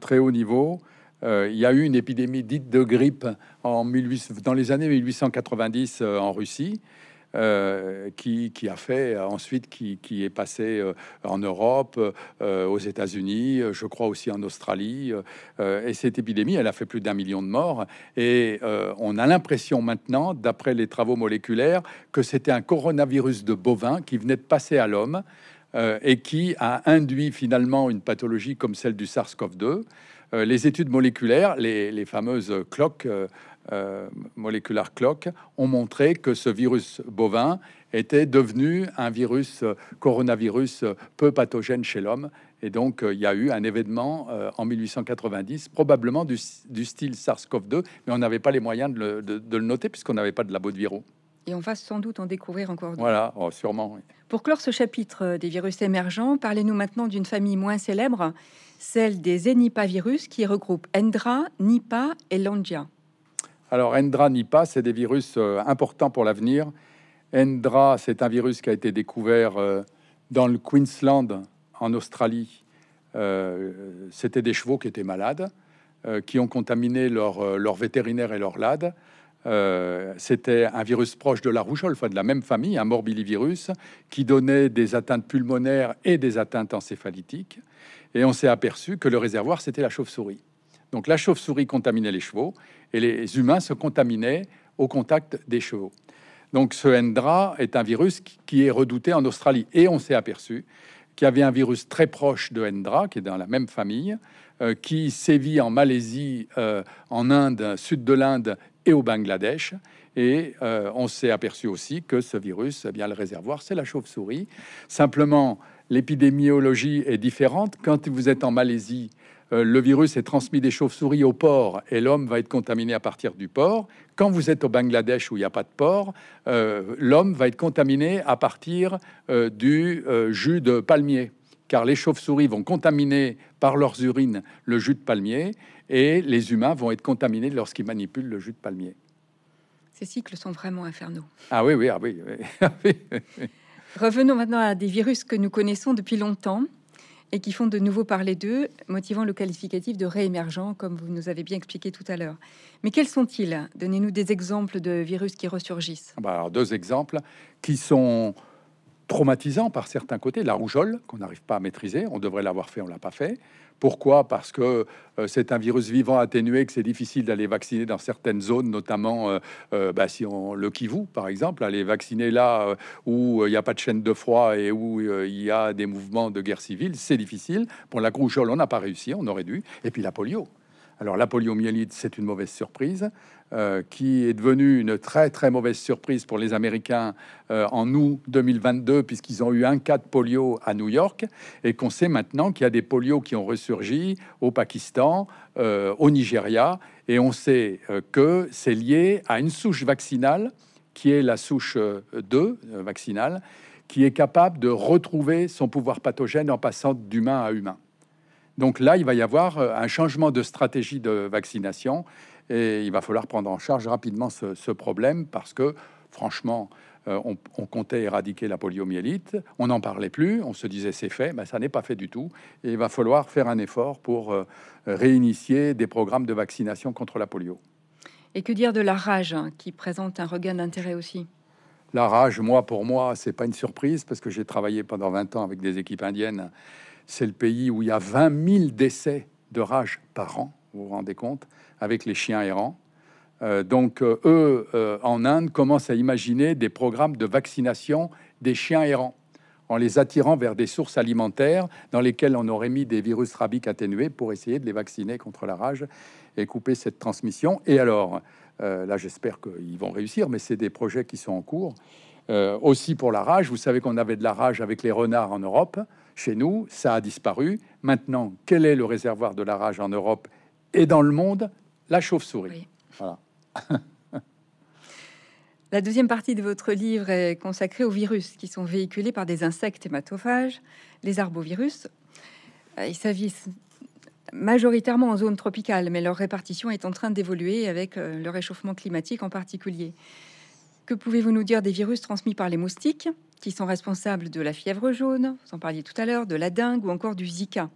très haut niveau, euh, il y a eu une épidémie dite de grippe en dans les années 1890 euh, en Russie. Euh, qui, a fait ensuite, qui, est passé euh, en Europe, euh, aux États-Unis, je crois aussi en Australie. et cette épidémie, elle a fait plus d'un million de morts. Et on a l'impression maintenant, d'après les travaux moléculaires, que c'était un coronavirus de bovin qui venait de passer à l'homme. et qui a induit finalement une pathologie comme celle du SARS-CoV-2. les études moléculaires, les, les fameuses cloques euh, moléculaires clock ont montré que ce virus bovin était devenu un virus euh, coronavirus euh, peu pathogène chez l'homme. Et donc, il y a eu un événement en 1890, probablement du, style SARS-CoV-2, mais on n'avait pas les moyens de le, noter puisqu'on n'avait pas de labo de virus. Et on va sans doute en découvrir encore. Voilà, oh, sûrement. Pour clore ce chapitre des virus émergents, parlez-nous maintenant d'une famille moins célèbre, celle des Zenipavirus, qui regroupe Endra, Nipah et Langia. Alors, Endra, Nipah, c'est des virus importants pour l'avenir. Endra, c'est un virus qui a été découvert dans le Queensland, en Australie. C'était des chevaux qui étaient malades, qui ont contaminé leur, vétérinaire et leur lade. Euh, c'était un virus proche de la rougeole, enfin de la même famille, un morbillivirus, qui donnait des atteintes pulmonaires et des atteintes encéphalitiques. Et on s'est aperçu que le réservoir, c'était la chauve-souris. Donc la chauve-souris contaminait les chevaux et les humains se contaminaient au contact des chevaux. Donc ce Hendra est un virus qui est redouté en Australie. Et on s'est aperçu qu'il y avait un virus très proche de Hendra, qui est dans la même famille, euh, qui sévit en Malaisie, euh, en Inde, sud de l'Inde et au Bangladesh. Et euh, on s'est aperçu aussi que ce virus, eh bien le réservoir, c'est la chauve-souris. Simplement, l'épidémiologie est différente. Quand vous êtes en Malaisie, euh, le virus est transmis des chauves-souris au porc et l'homme va être contaminé à partir du porc. Quand vous êtes au Bangladesh où il n'y a pas de porc, euh, l'homme va être contaminé à partir du jus de palmier car les chauves-souris vont contaminer par leurs urines le jus de palmier et les humains vont être contaminés lorsqu'ils manipulent le jus de palmier. Ces cycles sont vraiment infernaux. Ah oui, oui, ah oui. Revenons maintenant à des virus que nous connaissons depuis longtemps et qui font de nouveau parler d'eux, motivant le qualificatif de réémergent, comme vous nous avez bien expliqué tout à l'heure. Mais quels sont-ils? Donnez-nous des exemples de virus qui ressurgissent. Ah bah alors, deux exemples qui sont traumatisant par certains côtés. La rougeole, qu'on n'arrive pas à maîtriser, on devrait l'avoir fait, on l'a pas fait. Pourquoi? Parce que euh, c'est un virus vivant atténué, que c'est difficile d'aller vacciner dans certaines zones, notamment euh, euh, bah, si on le Kivu, par exemple, aller vacciner là où il n'y a pas de chaîne de froid et où il y a des mouvements de guerre civile, c'est difficile. Pour la rougeole, on n'a pas réussi, on aurait dû. Et puis la polio. Alors la poliomyélite, c'est une mauvaise surprise. Euh, qui est devenue une très très mauvaise surprise pour les Américains euh, en août 2022, puisqu'ils ont eu un cas de polio à New York, et qu'on sait maintenant qu'il y a des polios qui ont ressurgi au Pakistan, euh, au Nigeria, et on sait que c'est lié à une souche vaccinale, qui est la souche 2 vaccinale, qui est capable de retrouver son pouvoir pathogène en passant d'humain à humain. Donc là, il va y avoir un changement de stratégie de vaccination et il va falloir prendre en charge rapidement ce, problème parce que, franchement, euh, on, comptait éradiquer la poliomyélite, on n'en parlait plus, on se disait c'est fait, mais ça n'est pas fait du tout. Et il va falloir faire un effort pour euh, réinitier des programmes de vaccination contre la polio. Et que dire de la rage hein, qui présente un regain d'intérêt aussi? La rage, moi, pour moi, c'est pas une surprise parce que j'ai travaillé pendant 20 ans avec des équipes indiennes. C'est le pays où il y a 20 000 décès de rage par an, vous vous rendez compte avec les chiens errants. Euh, donc, euh, eux, euh, en Inde, commencent à imaginer des programmes de vaccination des chiens errants, en les attirant vers des sources alimentaires dans lesquelles on aurait mis des virus rabiques atténués pour essayer de les vacciner contre la rage et couper cette transmission. Et alors, là, j'espère qu'ils vont réussir, mais c'est des projets qui sont en cours. aussi pour la rage, vous savez qu'on avait de la rage avec les renards en Europe. Chez nous, ça a disparu. Maintenant, quel est le réservoir de la rage en Europe et dans le monde? La chauve-souris. La deuxième partie de votre livre est consacrée aux virus qui sont véhiculés par des insectes hématophages, les arbovirus. Euh, ils s'avisent majoritairement en zone tropicale, mais leur répartition est en train d'évoluer avec euh, le réchauffement climatique en particulier. Que pouvez-vous nous dire des virus transmis par les moustiques, qui sont responsables de la fièvre jaune, vous en parliez tout à l'heure, de la dengue ou encore du Zika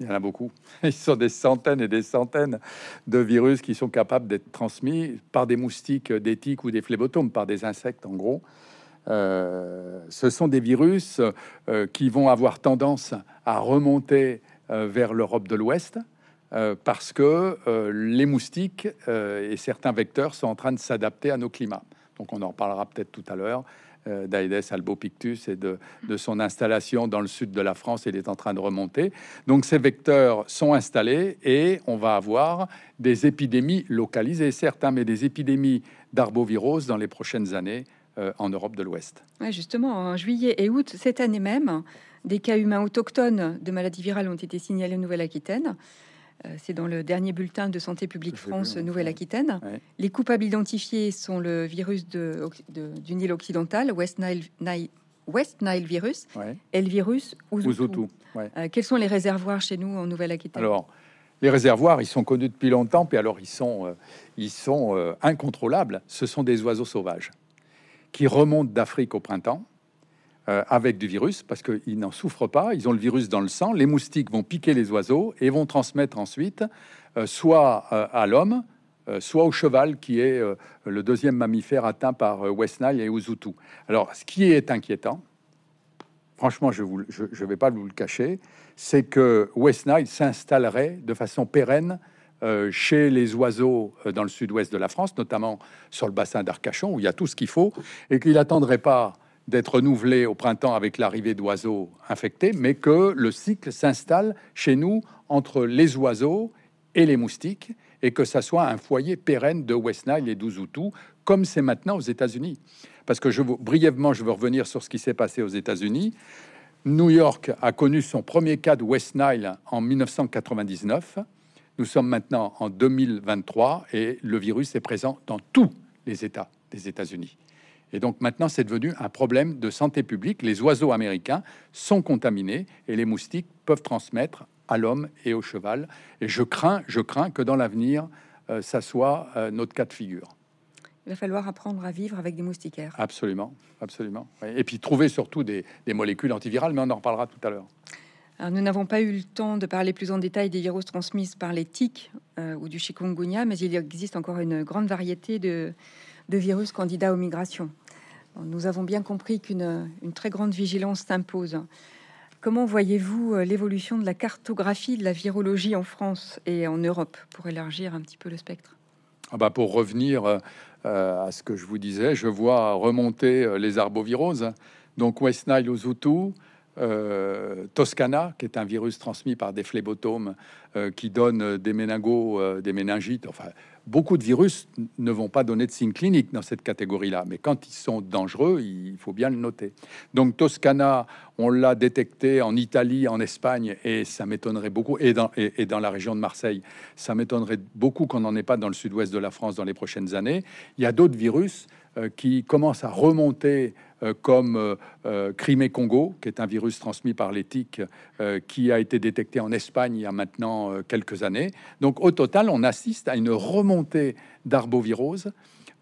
il y en a beaucoup. Ils sont des centaines et des centaines de virus qui sont capables d'être transmis par des moustiques, des tiques ou des phlébotomes, par des insectes en gros. Euh, ce sont des virus euh, qui vont avoir tendance à remonter euh, vers l'Europe de l'Ouest parce que les moustiques et certains vecteurs sont en train de s'adapter à nos climats. Donc on en parlera peut-être tout à l'heure. Euh, d'Aedes albopictus et de, son installation dans le sud de la France. Il est en train de remonter. Donc ces vecteurs sont installés et on va avoir des épidémies localisées, certes, hein, mais des épidémies d'arbovirose dans les prochaines années euh, en Europe de l'Ouest. Justement, en juillet et août cette année même, des cas humains autochtones de maladies virales ont été signalés en Nouvelle-Aquitaine. Euh, c'est dans le dernier bulletin de Santé publique France Nouvelle-Aquitaine. Les coupables identifiés sont le virus de, du Nil occidental, West Nile, West Nile virus, et le virus Uzutu. Euh, quels sont les réservoirs chez nous en Nouvelle-Aquitaine? Alors, Les réservoirs, ils sont connus depuis longtemps, puis alors ils sont, ils sont incontrôlables. Ce sont des oiseaux sauvages qui remontent d'Afrique au printemps avec du virus parce qu'ils n'en souffrent pas. Ils ont le virus dans le sang. Les moustiques vont piquer les oiseaux et vont transmettre ensuite soit à l'homme, euh, soit au cheval, qui est euh, le deuxième mammifère atteint par euh, West Nile et Uzutu. Alors, ce qui est inquiétant, franchement, je ne vais pas vous le cacher, c'est que West Nile s'installerait de façon pérenne chez les oiseaux dans le sud-ouest de la France, notamment sur le bassin d'Arcachon, où il y a tout ce qu'il faut, et qu'il n'attendrait pas d'être renouvelé au printemps avec l'arrivée d'oiseaux infectés, mais que le cycle s'installe chez nous entre les oiseaux et les moustiques, et que ça soit un foyer pérenne de West Nile et d'Uzutu, comme c'est maintenant aux États-Unis. Parce que je brièvement, je veux revenir sur ce qui s'est passé aux États-Unis. New York a connu son premier cas de West Nile en 1999. Nous sommes maintenant en 2023 et le virus est présent dans tous les États des États-Unis. Et donc maintenant, c'est devenu un problème de santé publique. Les oiseaux américains sont contaminés et les moustiques peuvent transmettre à l'homme et au cheval. Et je crains, je crains que dans l'avenir, euh, ça soit euh, notre cas de figure. Il va falloir apprendre à vivre avec des moustiquaires. Absolument, absolument. Et puis trouver surtout des, molécules antivirales, mais on en reparlera tout à l'heure. nous n'avons pas eu le temps de parler plus en détail des virus transmis par les tiques euh, ou du chikungunya, mais il existe encore une grande variété de, de virus candidats aux migrations. Nous avons bien compris qu'une très grande vigilance s'impose. Comment voyez-vous euh, l'évolution de la cartographie de la virologie en France et en Europe pour élargir un petit peu le spectre? Ah bah Pour revenir euh, euh, à ce que je vous disais, je vois remonter les arboviroses, donc West Nile Ozutu, Toscana, qui est un virus transmis par des phlébotomes qui donne des méningos, des méningites, enfin beaucoup de virus ne vont pas donner de signes cliniques dans cette catégorie-là, mais quand ils sont dangereux, il faut bien le noter. Donc Toscana, on l'a détecté en Italie, en Espagne, et ça m'étonnerait beaucoup, et dans, la région de Marseille, ça m'étonnerait beaucoup qu'on n'en ait pas dans le sud-ouest de la France dans les prochaines années. Il y a d'autres virus euh, qui commencent à remonter comme euh, euh, Crimée-Congo, qui est un virus transmis par les tiques, qui a été détecté en Espagne il y a maintenant quelques années. Donc au total, on assiste à une remontée d'arbovirose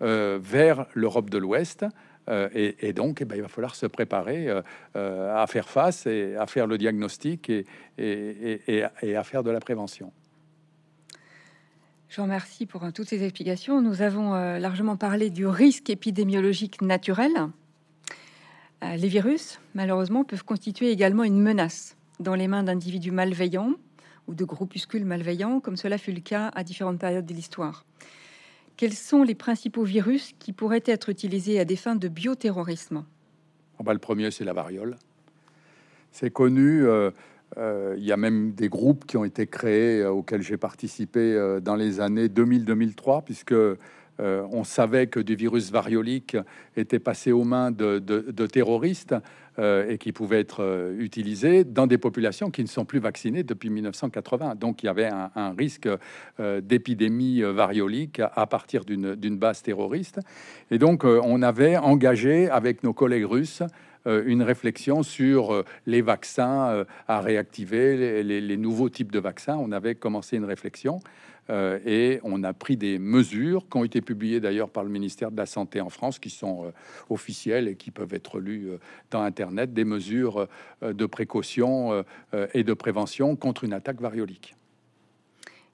vers l'Europe de l'Ouest. et, donc, eh ben, il va falloir se préparer à faire face et à faire le diagnostic et, à faire de la prévention. Je vous remercie pour toutes ces explications. Nous avons largement parlé du risque épidémiologique naturel euh, les virus, malheureusement, peuvent constituer également une menace dans les mains d'individus malveillants ou de groupuscules malveillants, comme cela fut le cas à différentes périodes de l'histoire. Quels sont les principaux virus qui pourraient être utilisés à des fins de bioterrorisme? Oh bah, Le premier, c'est la variole. C'est connu. Euh, euh, il y a même des groupes qui ont été créés auxquels j'ai participé dans les années 2000-2003, puisque euh, on savait que du virus variolique était passé aux mains de, terroristes euh, et qui pouvait être euh, utilisé dans des populations qui ne sont plus vaccinées depuis 1980. Donc il y avait un, risque d'épidémie variolique à, partir d'une base terroriste. Et donc on avait engagé avec nos collègues russes une réflexion sur les vaccins à réactiver, les, nouveaux types de vaccins. On avait commencé une réflexion. Euh, et on a pris des mesures qui ont été publiées d'ailleurs par le ministère de la Santé en France, qui sont euh, officielles et qui peuvent être lues euh, dans Internet, des mesures de précaution et de prévention contre une attaque variolique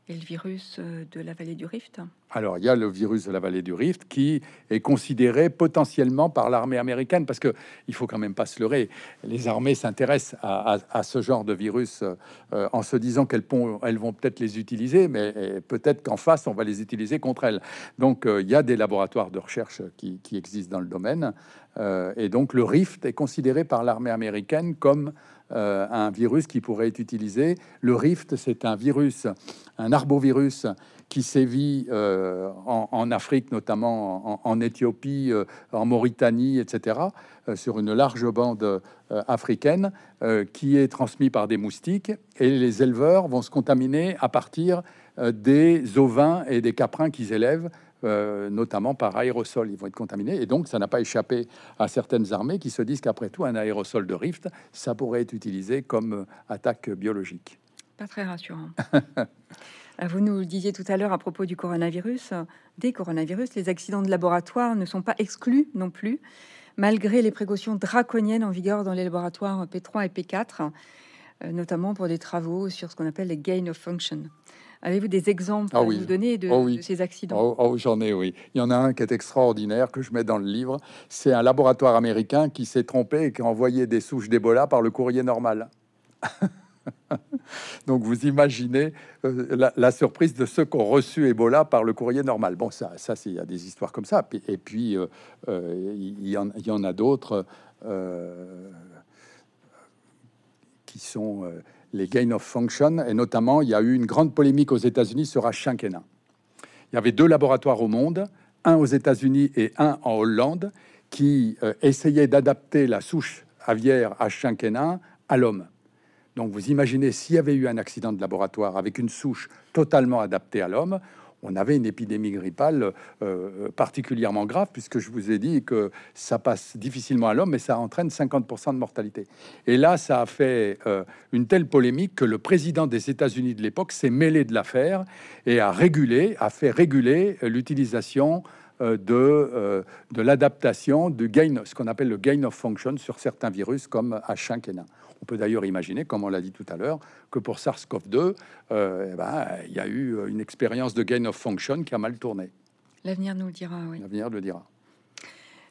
et le virus euh, de la vallée du Rift Alors, il y a le virus de la vallée du Rift qui est considéré potentiellement par l'armée américaine, parce que il faut quand même pas se leurrer. Les armées s'intéressent à, ce genre de virus euh, en se disant qu'elles elles vont peut-être les utiliser, mais peut-être qu'en face, on va les utiliser contre elles. Donc, euh, il y a des laboratoires de recherche qui existent dans le domaine. et donc, le Rift est considéré par l'armée américaine comme euh, un virus qui pourrait être utilisé. Le Rift, c'est un virus, un arbovirus qui sévit euh, en, Afrique, notamment en, Éthiopie, euh, en Mauritanie, etc., sur une large bande africaine, qui est transmis par des moustiques, et les éleveurs vont se contaminer à partir des ovins et des caprins qu'ils élèvent euh, notamment par aérosol. Ils vont être contaminés. Et donc, ça n'a pas échappé à certaines armées qui se disent qu'après tout, un aérosol de Rift, ça pourrait être utilisé comme attaque biologique. Pas très rassurant. Vous nous le disiez tout à l'heure à propos du coronavirus, des coronavirus, les accidents de laboratoire ne sont pas exclus non plus, malgré les précautions draconiennes en vigueur dans les laboratoires P3 et P4, euh, notamment pour des travaux sur ce qu'on appelle les gain of function. Avez-vous des exemples ah à nous donner oh de, ces accidents oh, J'en ai, oui. Il y en a un qui est extraordinaire que je mets dans le livre. C'est un laboratoire américain qui s'est trompé et qui a envoyé des souches d'Ebola par le courrier normal. Donc vous imaginez euh, la, surprise de ceux qui ont reçu Ebola par le courrier normal. Bon, ça, ça il y a des histoires comme ça. Et puis, euh, euh, il, y en, a d'autres qui sont les gain of function. Et notamment, il y a eu une grande polémique aux États-Unis sur H5N1. Il y avait deux laboratoires au monde, un aux États-Unis et un en Hollande, qui essayaient d'adapter la souche aviaire H5N1 à l'homme. Donc vous imaginez s'il y avait eu un accident de laboratoire avec une souche totalement adaptée à l'homme, on avait une épidémie grippale euh, particulièrement grave, puisque je vous ai dit que ça passe difficilement à l'homme, mais ça entraîne 50% de mortalité. Et là, ça a fait euh, une telle polémique que le président des États-Unis de l'époque s'est mêlé de l'affaire et a régulé, a fait réguler euh, l'utilisation de, de l'adaptation du gain, ce qu'on appelle le gain of function sur certains virus comme H5N1. On peut d'ailleurs imaginer, comme on l'a dit tout à l'heure, que pour SARS-CoV-2, euh, eh ben, il y a eu une expérience de gain of function qui a mal tourné. L'avenir nous le dira, oui. L'avenir le dira.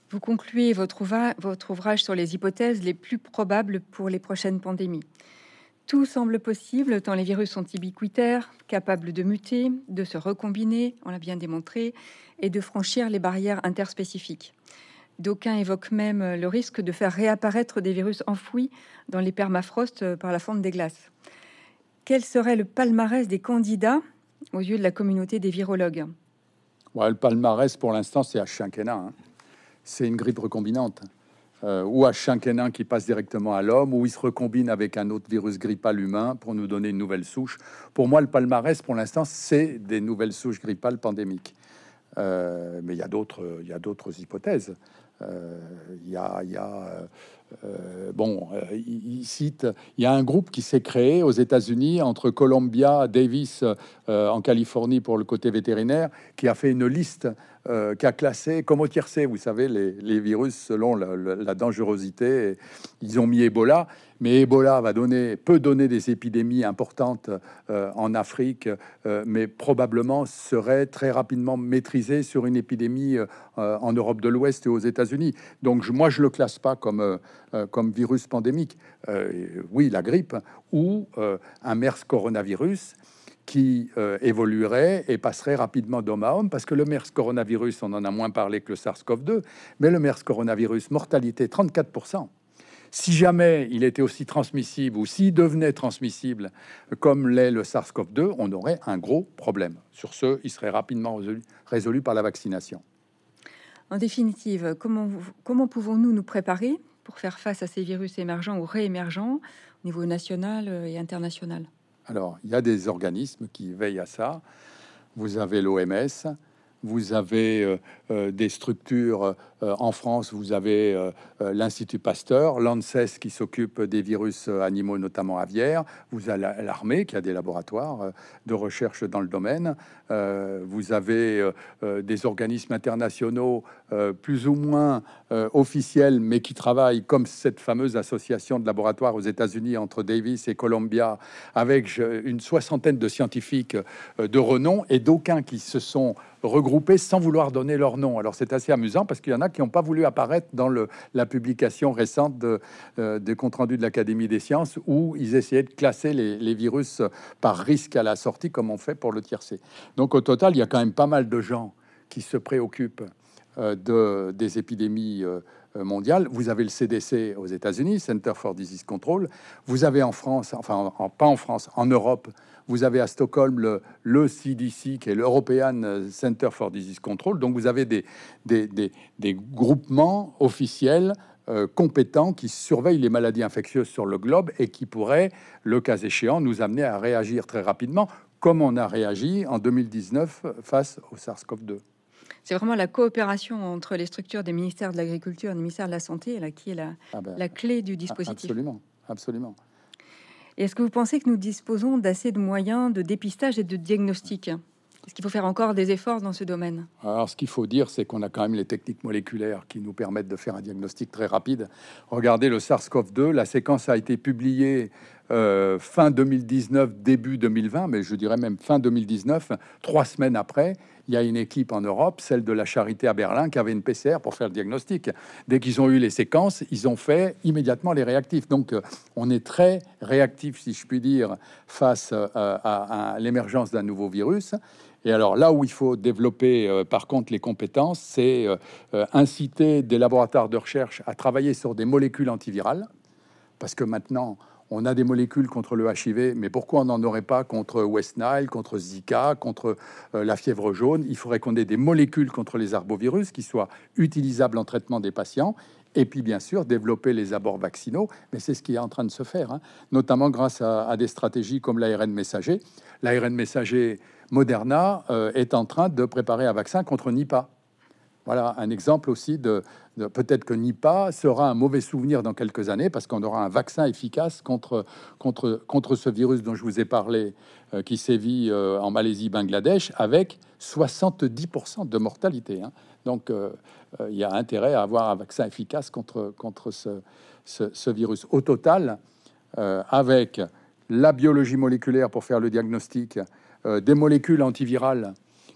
Vous concluez votre, votre ouvrage sur les hypothèses les plus probables pour les prochaines pandémies. Tout semble possible tant les virus sont ubiquitaires, capables de muter, de se recombiner, on l'a bien démontré, et de franchir les barrières interspécifiques. D'aucuns évoquent même le risque de faire réapparaître des virus enfouis dans les permafrosts par la fonte des glaces. Quel serait le palmarès des candidats aux yeux de la communauté des virologues? Le palmarès, pour l'instant, c'est H5N1. Hein. C'est une grippe recombinante. Euh, ou H5N1 qui passe directement à l'homme, ou il se recombine avec un autre virus grippal humain pour nous donner une nouvelle souche. Pour moi, le palmarès, pour l'instant, c'est des nouvelles souches grippales pandémiques. Euh, mais il y a d'autres hypothèses. Euh, il y a, euh, euh, bon, il, cite, il y a un groupe qui s'est créé aux États-Unis entre Columbia, Davis en Californie pour le côté vétérinaire, qui a fait une liste euh, qui a classé comme au tiercé, vous savez, les, virus selon la, dangerosité. Ils ont mis Ebola, mais Ebola va donner, peut donner des épidémies importantes euh, en Afrique, euh, mais probablement serait très rapidement maîtrisé sur une épidémie en Europe de l'Ouest et aux États-Unis. Donc moi, je le classe pas comme comme virus pandémique. oui, la grippe ou un MERS coronavirus qui euh, évoluerait et passerait rapidement d'homme à homme, parce que le MERS coronavirus, on en a moins parlé que le SARS-CoV-2, mais le MERS coronavirus, mortalité 34%. Si jamais il était aussi transmissible ou s'il devenait transmissible comme l'est le SARS-CoV-2, on aurait un gros problème. Sur ce, il serait rapidement résolu, par la vaccination. En définitive, comment, comment pouvons-nous nous préparer pour faire face à ces virus émergents ou réémergents au niveau national et international alors, il y a des organismes qui veillent à ça. Vous avez l'OMS, vous avez euh, euh, des structures euh, en France, vous avez l'Institut Pasteur, l'ANSES qui s'occupe des virus animaux, notamment aviaires, vous avez l'armée qui a des laboratoires de recherche dans le domaine, vous avez des organismes internationaux plus ou moins officiels, mais qui travaillent comme cette fameuse association de laboratoires aux États-Unis entre Davis et Columbia, avec une soixantaine de scientifiques de renom et d'aucuns qui se sont regroupés sans vouloir donner leur nom. Alors c'est assez amusant parce qu'il y en a qui n'ont pas voulu apparaître dans le, la publication récente de, euh, des comptes rendus de l'Académie des sciences où ils essayaient de classer les, virus par risque à la sortie comme on fait pour le tiercé. Donc au total, il y a quand même pas mal de gens qui se préoccupent euh, de, des épidémies euh, mondiales. Vous avez le CDC aux États-Unis, Center for Disease Control. Vous avez en France, enfin pas en France, en Europe, vous avez à Stockholm le, CDC, qui est l'European Center for Disease Control. Donc vous avez des, groupements officiels euh, compétents qui surveillent les maladies infectieuses sur le globe et qui pourraient, le cas échéant, nous amener à réagir très rapidement, comme on a réagi en 2019 face au SARS-CoV-2. C'est vraiment la coopération entre les structures des ministères de l'Agriculture et du ministère de la Santé là, qui est la, ah ben, la clé du dispositif. Absolument, absolument. Est-ce que vous pensez que nous disposons d'assez de moyens de dépistage et de diagnostic? Est-ce qu'il faut faire encore des efforts dans ce domaine? Alors, ce qu'il faut dire, c'est qu'on a quand même les techniques moléculaires qui nous permettent de faire un diagnostic très rapide. Regardez le SARS-CoV-2, la séquence a été publiée euh, fin 2019, début 2020, mais je dirais même fin 2019, trois semaines après, il y a une équipe en Europe, celle de la Charité à Berlin, qui avait une PCR pour faire le diagnostic. Dès qu'ils ont eu les séquences, ils ont fait immédiatement les réactifs. Donc, euh, on est très réactif, si je puis dire, face euh, à l'émergence d'un nouveau virus. Et alors là où il faut développer par contre les compétences, c'est inciter des laboratoires de recherche à travailler sur des molécules antivirales, parce que maintenant on a des molécules contre le HIV, mais pourquoi on n'en aurait pas contre West Nile, contre Zika, contre la fièvre jaune? Il faudrait qu'on ait des molécules contre les arbovirus qui soient utilisables en traitement des patients et puis bien sûr développer les abords vaccinaux, mais c'est ce qui est en train de se faire, hein. notamment grâce à, à, des stratégies comme l'ARN messager. L'ARN messager, Moderna euh, est en train de préparer un vaccin contre Nipah. Voilà un exemple aussi de, peut-être que Nipah sera un mauvais souvenir dans quelques années parce qu'on aura un vaccin efficace contre, contre, contre ce virus dont je vous ai parlé euh, qui sévit euh, en Malaisie, Bangladesh avec 70% de mortalité. Hein. Donc il y a intérêt à avoir un vaccin efficace contre, contre ce, ce virus. Au total, avec la biologie moléculaire pour faire le diagnostic, euh, des molécules antivirales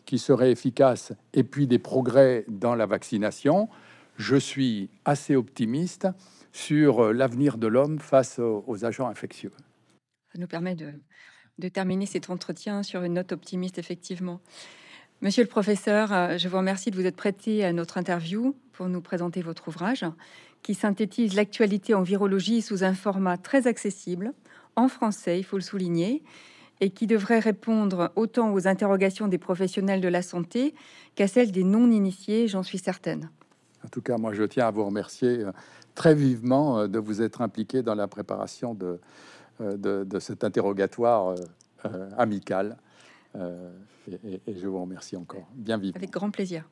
qui seraient efficaces et puis des progrès dans la vaccination, je suis assez optimiste sur euh, l'avenir de l'homme face aux, agents infectieux. Ça nous permet de, terminer cet entretien sur une note optimiste, effectivement. Monsieur le professeur, euh, je vous remercie de vous être prêté à notre interview pour nous présenter votre ouvrage qui synthétise l'actualité en virologie sous un format très accessible, en français, il faut le souligner, et qui devrait répondre autant aux interrogations des professionnels de la santé qu'à celles des non-initiés, j'en suis certaine. En tout cas, moi, je tiens à vous remercier euh, très vivement euh, de vous être impliqué dans la préparation de, euh, de, cet interrogatoire amical. et, et, je vous remercie encore bien vivement. Avec grand plaisir.